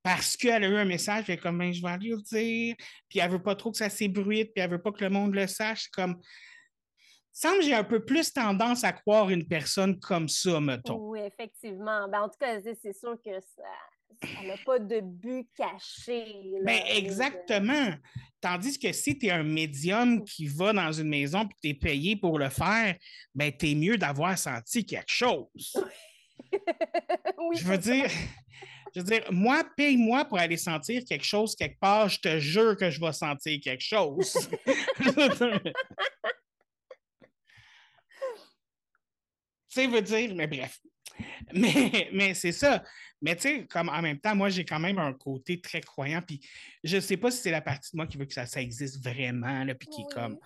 parce qu'elle a eu un message, elle est comme, ben, je vais aller le dire, puis elle veut pas trop que ça s'ébruite, puis elle veut pas que le monde le sache, c'est comme, semble j'ai un peu plus tendance à croire une personne comme ça, mettons. Oui, effectivement. Ben, en tout cas, c'est sûr que ça n'a pas de but caché. là. Ben, exactement. Tandis que si tu es un médium qui va dans une maison et que tu es payé pour le faire, ben, tu es mieux d'avoir senti quelque chose. oui, Je veux dire, je veux dire, moi, paye-moi pour aller sentir quelque chose quelque part, je te jure que je vais sentir quelque chose. Tu sais, veut dire, mais bref. Mais, mais c'est ça. Mais tu sais, comme en même temps, moi, j'ai quand même un côté très croyant. Puis je ne sais pas si c'est la partie de moi qui veut que ça, ça existe vraiment, là, puis qui est comme.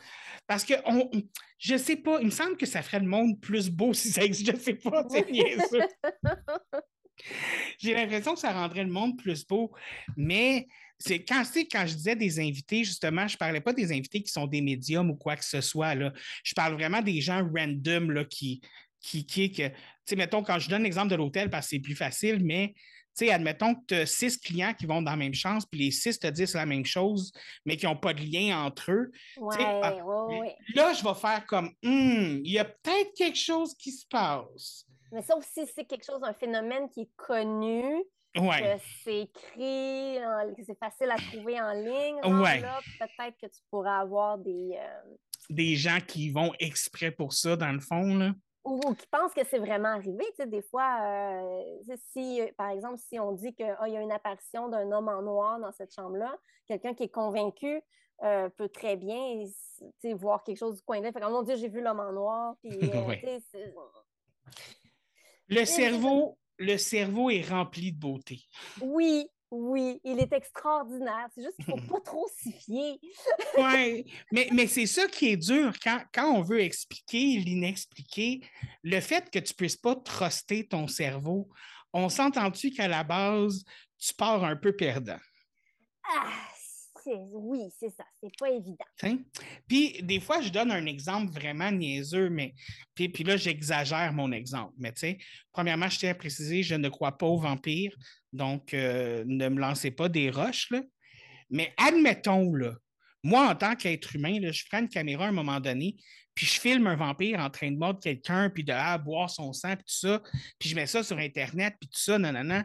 Parce que on, je sais pas, il me semble que ça ferait le monde plus beau si ça existe. Je sais pas, c'est niaiseux. J'ai l'impression que ça rendrait le monde plus beau, mais c'est quand, quand je disais des invités, justement, je ne parlais pas des invités qui sont des médiums ou quoi que ce soit. Là. Je parle vraiment des gens random là, qui, qui, qui, que, tu sais, mettons, quand je donne l'exemple de l'hôtel parce que c'est plus facile, mais tu sais, admettons que tu as six clients qui vont dans la même chance, puis les six te disent la même chose, mais qui n'ont pas de lien entre eux. Ouais, ah, ouais, ouais. Là, je vais faire comme, Hmm, il y a peut-être quelque chose qui se passe. Mais sauf si c'est quelque chose, un phénomène qui est connu, que c'est écrit, que c'est facile à trouver en ligne, peut-être que tu pourras avoir des... euh, Des gens qui vont exprès pour ça, dans le fond, là. Ou, ou qui pensent que c'est vraiment arrivé. Tu sais, des fois, euh, si, euh, par exemple, si on dit qu'il y a une apparition d'un homme en noir dans cette chambre-là, quelqu'un qui est convaincu euh, peut très bien tu sais, voir quelque chose du coin de l'œil. Fait oh mon Dieu, j'ai vu l'homme en noir. Puis, euh, Ouais. tu sais, c'est- Le cerveau, le cerveau est rempli de beauté. oui, Oui, il est extraordinaire. C'est juste qu'il ne faut pas trop s'y fier. oui, mais, mais c'est ça qui est dur quand, quand on veut expliquer l'inexpliqué. Le fait que tu ne puisses pas truster ton cerveau, on s'entend-tu qu'à la base, tu pars un peu perdant? Ah, oui, c'est ça, c'est pas évident. Puis des fois, je donne un exemple vraiment niaiseux, mais puis, là, j'exagère mon exemple. Mais tu sais, premièrement, je tiens à préciser, je ne crois pas aux vampires, donc euh, ne me lancez pas des roches. Mais admettons, là, moi, en tant qu'être humain, je prends une caméra à un moment donné, puis je filme un vampire en train de mordre quelqu'un, puis de ah, boire son sang, puis tout ça, puis je mets ça sur Internet, puis tout ça, nanana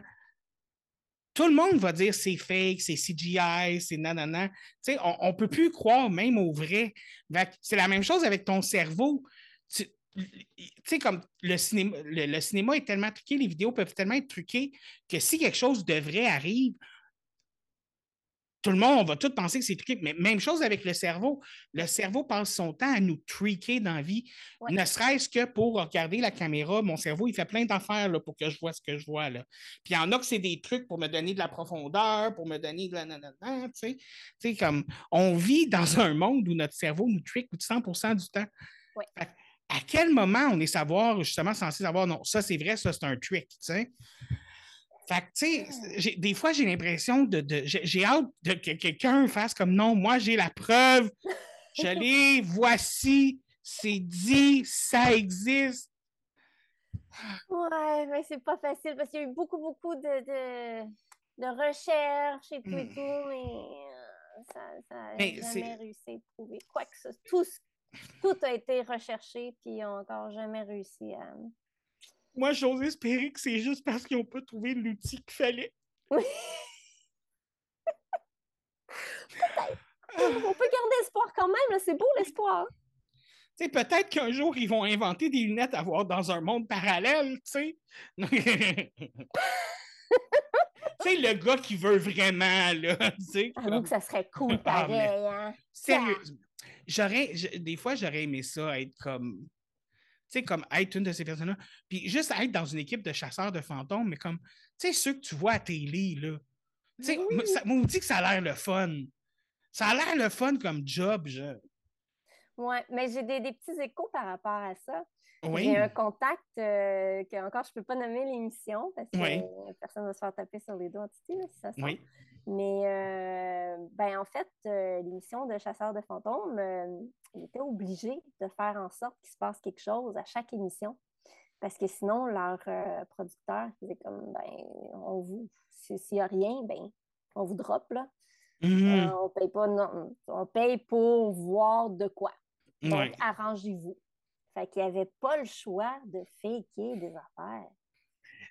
tout le monde va dire c'est fake, c'est CGI, c'est nanana. on ne peut plus croire même au vrai. C'est la même chose avec ton cerveau. Tu sais, comme le cinéma, le, cinéma est tellement truqué, les vidéos peuvent tellement être truquées que si quelque chose de vrai arrive, tout le monde, on va tout penser que c'est truqué. Mais même chose avec le cerveau. Le cerveau passe son temps à nous triquer dans la vie. Ne serait-ce que pour regarder la caméra, mon cerveau, il fait plein d'affaires pour que je vois ce que je vois. Là. Puis il y en a que c'est des trucs pour me donner de la profondeur, pour me donner de la nanana, tu sais. comme on vit dans un monde où notre cerveau nous trique 100% du temps. À quel moment on est savoir, justement, censé savoir, non, ça c'est vrai, ça c'est un trick, tu sais? Fait que, tu sais, des fois, j'ai l'impression de. j'ai hâte de que quelqu'un fasse comme non, moi, j'ai la preuve, je l'ai, voici, c'est dit, ça existe. Ouais, mais c'est pas facile parce qu'il y a eu beaucoup, beaucoup de, de, de recherches et tout et hmm. tout, mais euh, ça n'a jamais réussi à trouver quoi que ce tout, tout a été recherché, puis ils n'ont encore jamais réussi à, moi, j'ose espérer que c'est juste parce qu'ils n'ont pas trouvé l'outil qu'il fallait. Oui. On peut garder espoir quand même, c'est beau l'espoir. Tu sais, peut-être qu'un jour, ils vont inventer des lunettes à voir dans un monde parallèle, tu sais. tu sais, le gars qui veut vraiment, là, tu sais. Que ça serait cool ah, pareil, hein. Sérieux. J'aurais, des fois, j'aurais aimé ça, être comme sais, comme être une de ces personnes-là. Puis juste être dans une équipe de chasseurs de fantômes, mais comme, tu sais, ceux que tu vois à télé, là. Tu sais, oui. ça dit que ça a l'air le fun. Ça a l'air le fun comme job, je. Oui, mais j'ai des, petits échos par rapport à ça. J'ai un contact euh, que encore je ne peux pas nommer l'émission parce que personne ne va se faire taper sur les doigts si ça se oui. Mais euh, ben, en fait, euh, l'émission de Chasseurs de fantômes, il était obligé de faire en sorte qu'il se passe quelque chose à chaque émission. Parce que sinon, leur producteur disait comme ben, on vous s'il n'y a rien, ben, on vous drop là. Mm-hmm. on paye pas non, on paye pour voir de quoi. Donc, arrangez-vous. Fait qu'il n'y avait pas le choix de faker des affaires.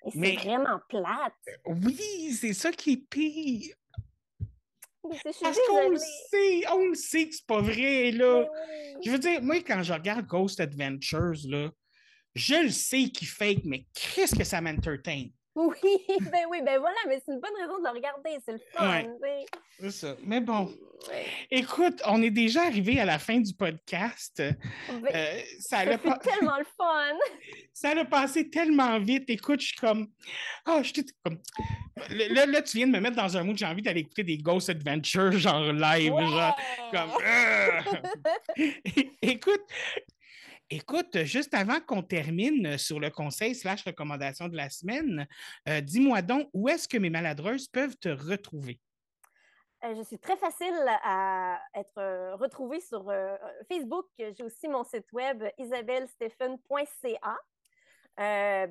Et c'est vraiment plate. Oui, c'est ça qui est pire. Parce qu'on le sait, on le sait que c'est pas vrai, là. Je veux dire, moi, quand je regarde Ghost Adventures, là, je le sais qu'il fake, mais qu'est-ce que ça m'entertain? Oui, ben oui, ben voilà, mais c'est une bonne raison de le regarder, c'est le fun. C'est ça. Mais bon, écoute, on est déjà arrivé à la fin du podcast. Euh, ça a tellement le fun. Ça a passé tellement vite. Écoute, je suis comme. oh, je comme. Là, là, tu viens de me mettre dans un mood, j'ai envie d'aller écouter des Ghost Adventures, genre live, genre. Comme. Écoute, Écoute, juste avant qu'on termine sur le conseil slash recommandation de la semaine, euh, dis-moi donc, où est-ce que mes maladreuses peuvent te retrouver? Euh, je suis très facile à être euh, retrouvée sur Facebook. J'ai aussi mon site web isabellestephen.ca.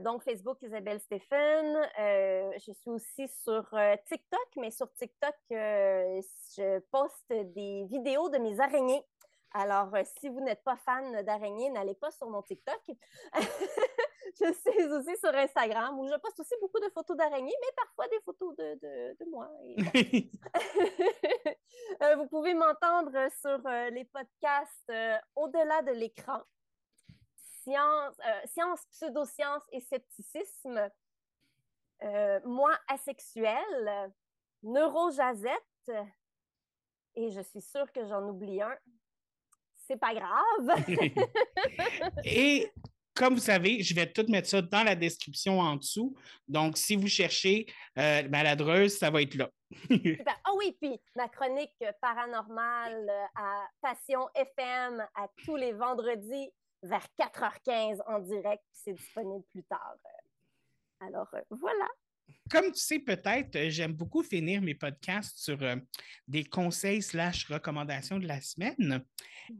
donc, Facebook, Isabelle Stéphane. je suis aussi sur TikTok, mais sur TikTok, je poste des vidéos de mes araignées alors, euh, si vous n'êtes pas fan d'araignées, n'allez pas sur mon TikTok. je suis aussi sur Instagram où je poste aussi beaucoup de photos d'araignées, mais parfois des photos de, moi. Euh, vous pouvez m'entendre sur euh, les podcasts Au-delà de l'écran, Science, science pseudoscience et scepticisme, Moi asexuel, Neurojazette, et je suis sûre que j'en oublie un c'est pas grave. Et comme vous savez, je vais tout mettre ça dans la description en dessous. Donc, si vous cherchez euh, maladreuse, ça va être là. Ah oui, puis ma chronique paranormale euh, à Passion FM à tous les vendredis vers 4h15 en direct, c'est disponible plus tard. Alors, euh, voilà. Comme tu sais peut-être, euh, j'aime beaucoup finir mes podcasts sur euh, des conseils slash recommandations de la semaine.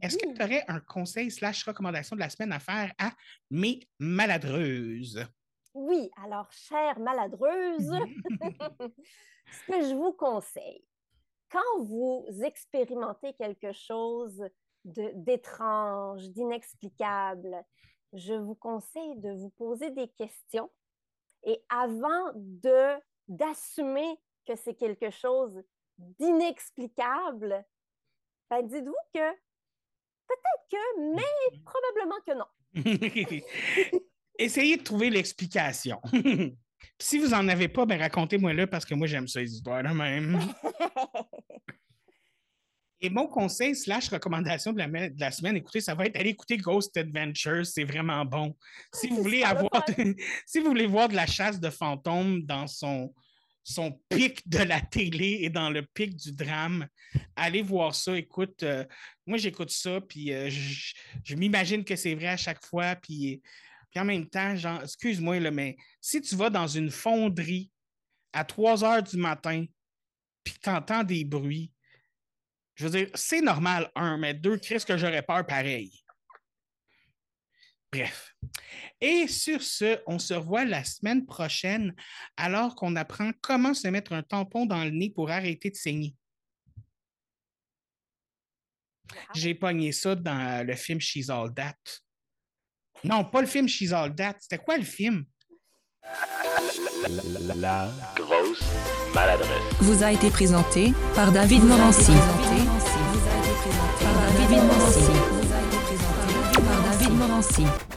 Est-ce que tu aurais un conseil slash recommandation de la semaine à faire à mes maladreuses? Oui, alors, chère maladreuse, ce que je vous conseille, quand vous expérimentez quelque chose d'étrange, d'inexplicable, je vous conseille de vous poser des questions et avant de d'assumer que c'est quelque chose d'inexplicable, ben dites-vous que peut-être que, mais probablement que non. Essayez de trouver l'explication. si vous n'en avez pas, ben racontez-moi-le parce que moi, j'aime ça, les histoires de même. Et mon conseil slash recommandation de la, de la, semaine, écoutez, ça va être aller écouter Ghost Adventures, c'est vraiment bon. Si vous voulez avoir, si vous voulez voir de la chasse de fantômes dans son, son pic de la télé et dans le pic du drame, allez voir ça. Écoute, euh, moi j'écoute ça, puis euh, je, je m'imagine que c'est vrai à chaque fois, puis, puis en même temps, excuse-moi, mais si tu vas dans une fonderie à 3 heures du matin, puis tu entends des bruits, je veux dire, c'est normal, un, mais deux, qu'est-ce que j'aurais peur pareil? Bref. Et sur ce, on se revoit la semaine prochaine alors qu'on apprend comment se mettre un tampon dans le nez pour arrêter de saigner. J'ai pogné ça dans le film She's All That. Non, pas le film She's All That. C'était quoi le film? La, la, grosse maladresse. Vous a été présenté par David Morancy. Par David Morancy. Par David Morancy.